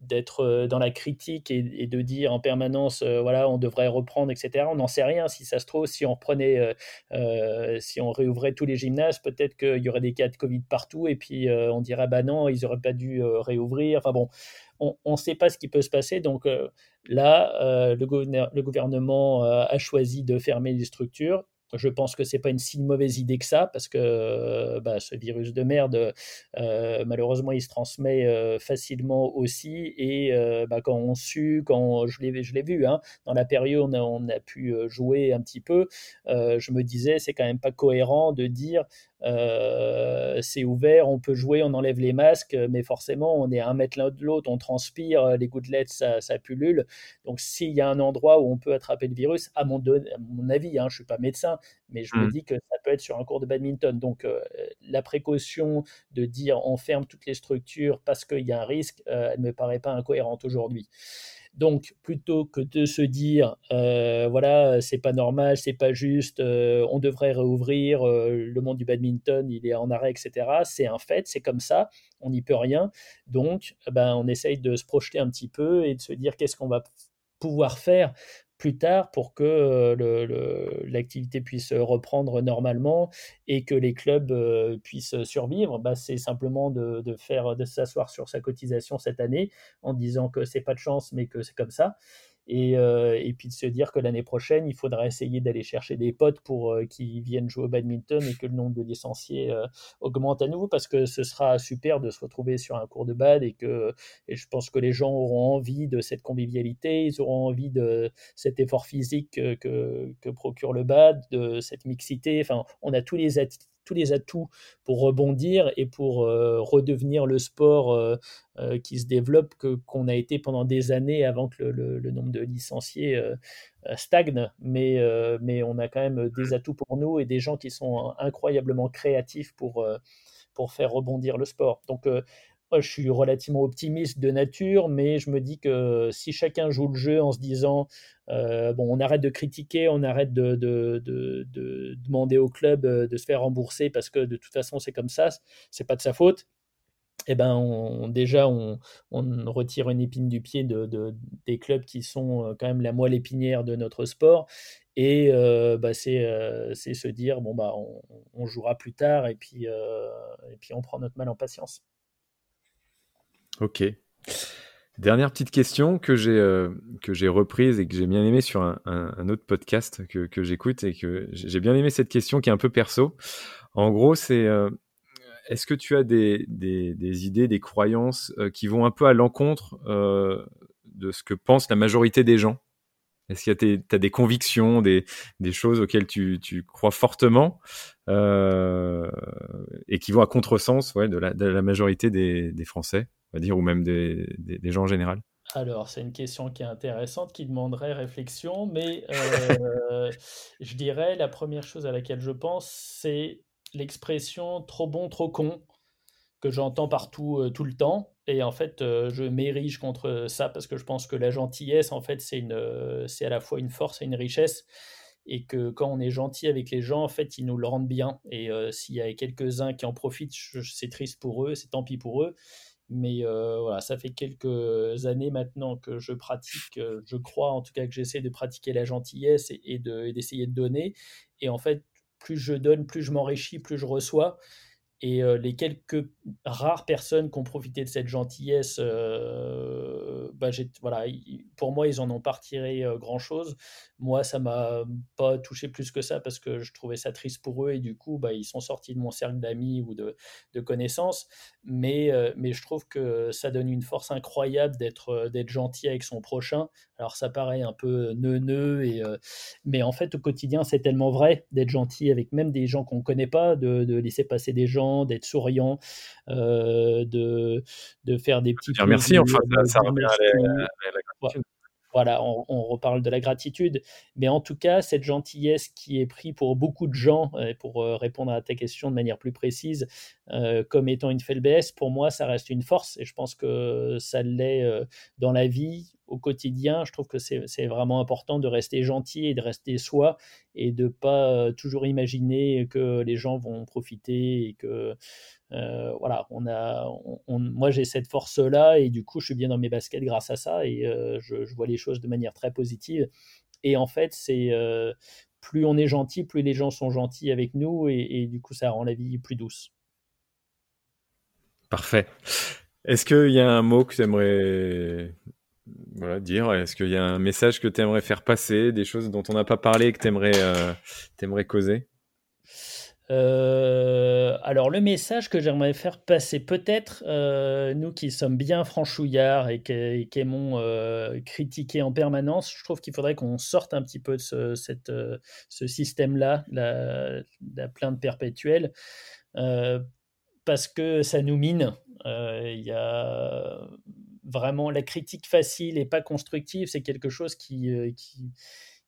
d'être euh, dans la critique et, de dire en permanence euh, voilà on devrait reprendre etc on n'en sait rien si ça se trouve si on reprenait euh, si on réouvrait tous les gymnases peut-être qu'il y aurait des cas de Covid partout et puis on dirait bah non ils auraient pas dû réouvrir. Enfin bon on ne sait pas ce qui peut se passer. Donc là le, gouvernement a choisi de fermer les structures je pense que c'est pas une si mauvaise idée que ça, parce que euh, bah, ce virus de merde, euh, malheureusement, il se transmet euh, facilement aussi. Et bah, quand on sue, quand je l'ai, vu, hein, dans la période où on a pu jouer un petit peu, je me disais, c'est quand même pas cohérent de dire euh, c'est ouvert, on peut jouer, on enlève les masques, mais forcément, on est un mètre l'un de l'autre, on transpire, les gouttelettes, ça, ça pullule. Donc, s'il y a un endroit où on peut attraper le virus, à mon, mon avis, hein, je ne suis pas médecin, mais je me mmh. dis que ça peut être sur un cours de badminton. Donc, euh, la précaution de dire on ferme toutes les structures parce qu'il y a un risque, euh, elle ne me paraît pas incohérente aujourd'hui. Donc, plutôt que de se dire, euh, voilà, c'est pas normal, c'est pas juste, euh, on devrait réouvrir, le monde du badminton, il est en arrêt, etc. C'est un fait, c'est comme ça, on n'y peut rien. Donc, ben, on essaye de se projeter un petit peu et de se dire qu'est-ce qu'on va pouvoir faire plus tard pour que l'activité puisse reprendre normalement et que les clubs puissent survivre, bah, c'est simplement de, de faire de s'asseoir sur sa cotisation cette année en disant que c'est pas de chance mais que c'est comme ça euh, et, puis de se dire que l'année prochaine, il faudra essayer d'aller chercher des potes pour euh, qu'ils viennent jouer au badminton et que le nombre de licenciés euh, augmente à nouveau parce que ce sera super de se retrouver sur un cours de bad et que et je pense que les gens auront envie de cette convivialité, ils auront envie de cet effort physique que, que procure le bad, de cette mixité. Enfin, on a tous les tous les atouts pour rebondir et pour euh, redevenir le sport euh, euh, qui se développe que qu'on a été pendant des années avant que le, nombre de licenciés stagne. Mais, mais on a quand même des atouts pour nous et des gens qui sont incroyablement créatifs pour, pour faire rebondir le sport. Donc je suis relativement optimiste de nature, mais je me dis que si chacun joue le jeu en se disant euh, bon, on arrête de critiquer, on arrête de, demander au club euh, de se faire rembourser parce que de toute façon c'est comme ça, c'est pas de sa faute. Eh ben, déjà, on, retire une épine du pied de, des clubs qui sont euh, quand même la moelle épinière de notre sport. Et bah, c'est se dire, bon, bah, on, jouera plus tard et puis on prend notre mal en patience. Ok. Dernière petite question que j'ai euh, que j'ai reprise et que j'ai bien aimé sur un, autre podcast que, j'écoute et que j'ai bien aimé cette question qui est un peu perso. En gros, c'est euh, est-ce que tu as des, idées, des croyances euh, qui vont un peu à l'encontre de ce que pense la majorité des gens? Est-ce qu'il y a as des convictions, des, des choses auxquelles tu, tu crois fortement et qui vont à contresens ouais, de, la, de la majorité des, des Français on va dire, ou même des, des, gens en général? Alors, c'est une question qui est intéressante, qui demanderait réflexion, mais euh, je dirais la première chose à laquelle je pense, c'est l'expression trop bon, trop con, que j'entends partout euh, tout le temps. Et en fait, euh, je m'érige contre ça parce que je pense que la gentillesse, en fait, c'est c'est à la fois une force et une richesse. Et que quand on est gentil avec les gens, en fait, ils nous le rendent bien. Et s'il y a quelques-uns qui en profitent, c'est triste pour eux, c'est tant pis pour eux. Mais euh, voilà, ça fait quelques années maintenant que je pratique, euh, je crois en tout cas que j'essaie de pratiquer la gentillesse et, d'essayer de, donner. Et en fait, plus je donne, plus je m'enrichis, plus je reçois. Et euh, les quelques rares personnes qui ont profité de cette gentillesse, euh, bah, voilà, pour moi, ils en ont pas retiré euh, grand-chose. Moi, ça m'a pas touché plus que ça parce que je trouvais ça triste pour eux et du coup, bah, ils sont sortis de mon cercle d'amis ou de, connaissances. Mais, je trouve que ça donne une force incroyable d'être gentil avec son prochain. Alors ça paraît un peu neuneux, et, mais en fait, au quotidien, c'est tellement vrai d'être gentil avec même des gens qu'on ne connaît pas, de laisser passer des gens, d'être souriant, euh, de, de faire des petits. Merci, enfin, ça, revient à la, voilà, on, reparle de la gratitude, mais en tout cas, cette gentillesse qui est prise pour beaucoup de gens, pour euh, répondre à ta question de manière plus précise, euh, comme étant une faiblesse, pour moi, ça reste une force et je pense que ça l'est dans la vie, au quotidien. Je trouve que c'est vraiment important de rester gentil et de rester soi et de pas toujours imaginer que les gens vont profiter et que euh, voilà, on a, moi j'ai cette force-là et du coup je suis bien dans mes baskets grâce à ça et euh, je, vois les choses de manière très positive. Et en fait, c'est euh, plus on est gentil, plus les gens sont gentils avec nous et, du coup ça rend la vie plus douce. Parfait. Est-ce qu'il y a un mot que tu aimerais voilà, dire? Est-ce qu'il y a un message que tu aimerais faire passer, des choses dont on n'a pas parlé et que tu aimerais, causer? Euh, alors le message que j'aimerais faire passer, peut-être euh, nous qui sommes bien franchouillards et qui, aimons euh, critiquer en permanence, je trouve qu'il faudrait qu'on sorte un petit peu de ce, système-là, la, la, plainte perpétuelle, parce que ça nous mine. Il y a vraiment la critique facile et pas constructive, c'est quelque chose qui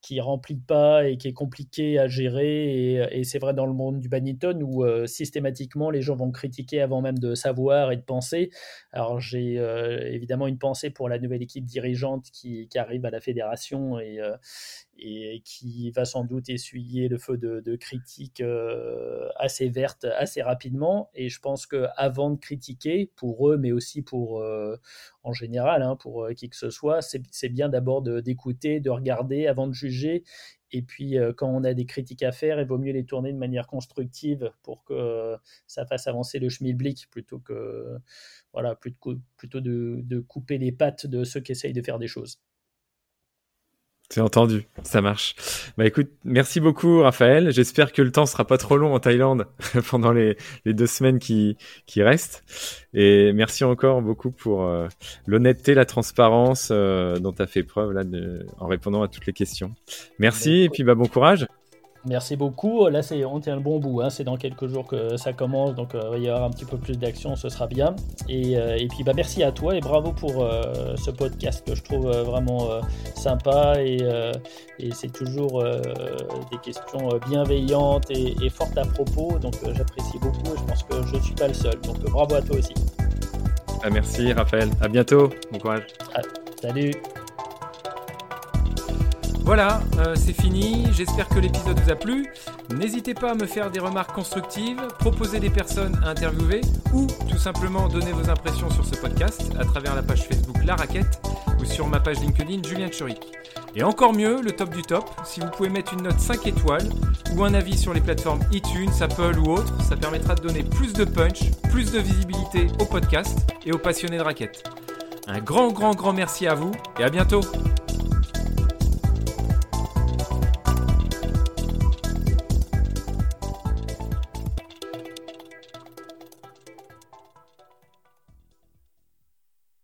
qui remplit pas et qui est compliqué à gérer. Et, c'est vrai dans le monde du badminton où systématiquement les gens vont critiquer avant même de savoir et de penser. Alors j'ai évidemment une pensée pour la nouvelle équipe dirigeante qui, qui arrive à la fédération et, et qui va sans doute essuyer le feu de, critiques euh, assez vertes assez rapidement. Et je pense qu'avant de critiquer, pour eux, mais aussi pour, euh, en général, hein, pour euh, qui que ce soit, c'est bien d'abord d'écouter, de, regarder avant de juger. Et puis, quand on a des critiques à faire, il vaut mieux les tourner de manière constructive pour que ça fasse avancer le schmilblick plutôt que voilà, plutôt de, de couper les pattes de ceux qui essayent de faire des choses. C'est entendu, ça marche. Bah écoute, merci beaucoup Raphaël. J'espère que le temps sera pas trop long en Thaïlande pendant les, les, deux semaines qui, qui restent. Et merci encore beaucoup pour euh, l'honnêteté, la transparence euh, dont tu as fait preuve là de, en répondant à toutes les questions. Merci et puis bah bon courage. Merci beaucoup. Là, c'est, on tient le bon bout. Hein. C'est dans quelques jours que ça commence, donc euh, il va y avoir un petit peu plus d'action, ce sera bien. Et, euh, et, puis, bah, merci à toi et bravo pour euh, ce podcast que je trouve vraiment sympa et, et, c'est toujours des questions bienveillantes et, et, fortes à propos. Donc, j'apprécie beaucoup et je pense que je ne suis pas le seul. Donc, bravo à toi aussi. Ah, merci Raphaël. À bientôt. Bon courage. Ah, salut. Voilà, euh, c'est fini. J'espère que l'épisode vous a plu. N'hésitez pas à me faire des remarques constructives, proposer des personnes à interviewer ou tout simplement donner vos impressions sur ce podcast à travers la page Facebook La Raquette ou sur ma page LinkedIn Julien Churik. Et encore mieux, le top du top, si vous pouvez mettre une note 5 étoiles ou un avis sur les plateformes iTunes, Apple ou autres, ça permettra de donner plus de punch, plus de visibilité au podcast et aux passionnés de raquettes. Un grand, grand, grand merci à vous et à bientôt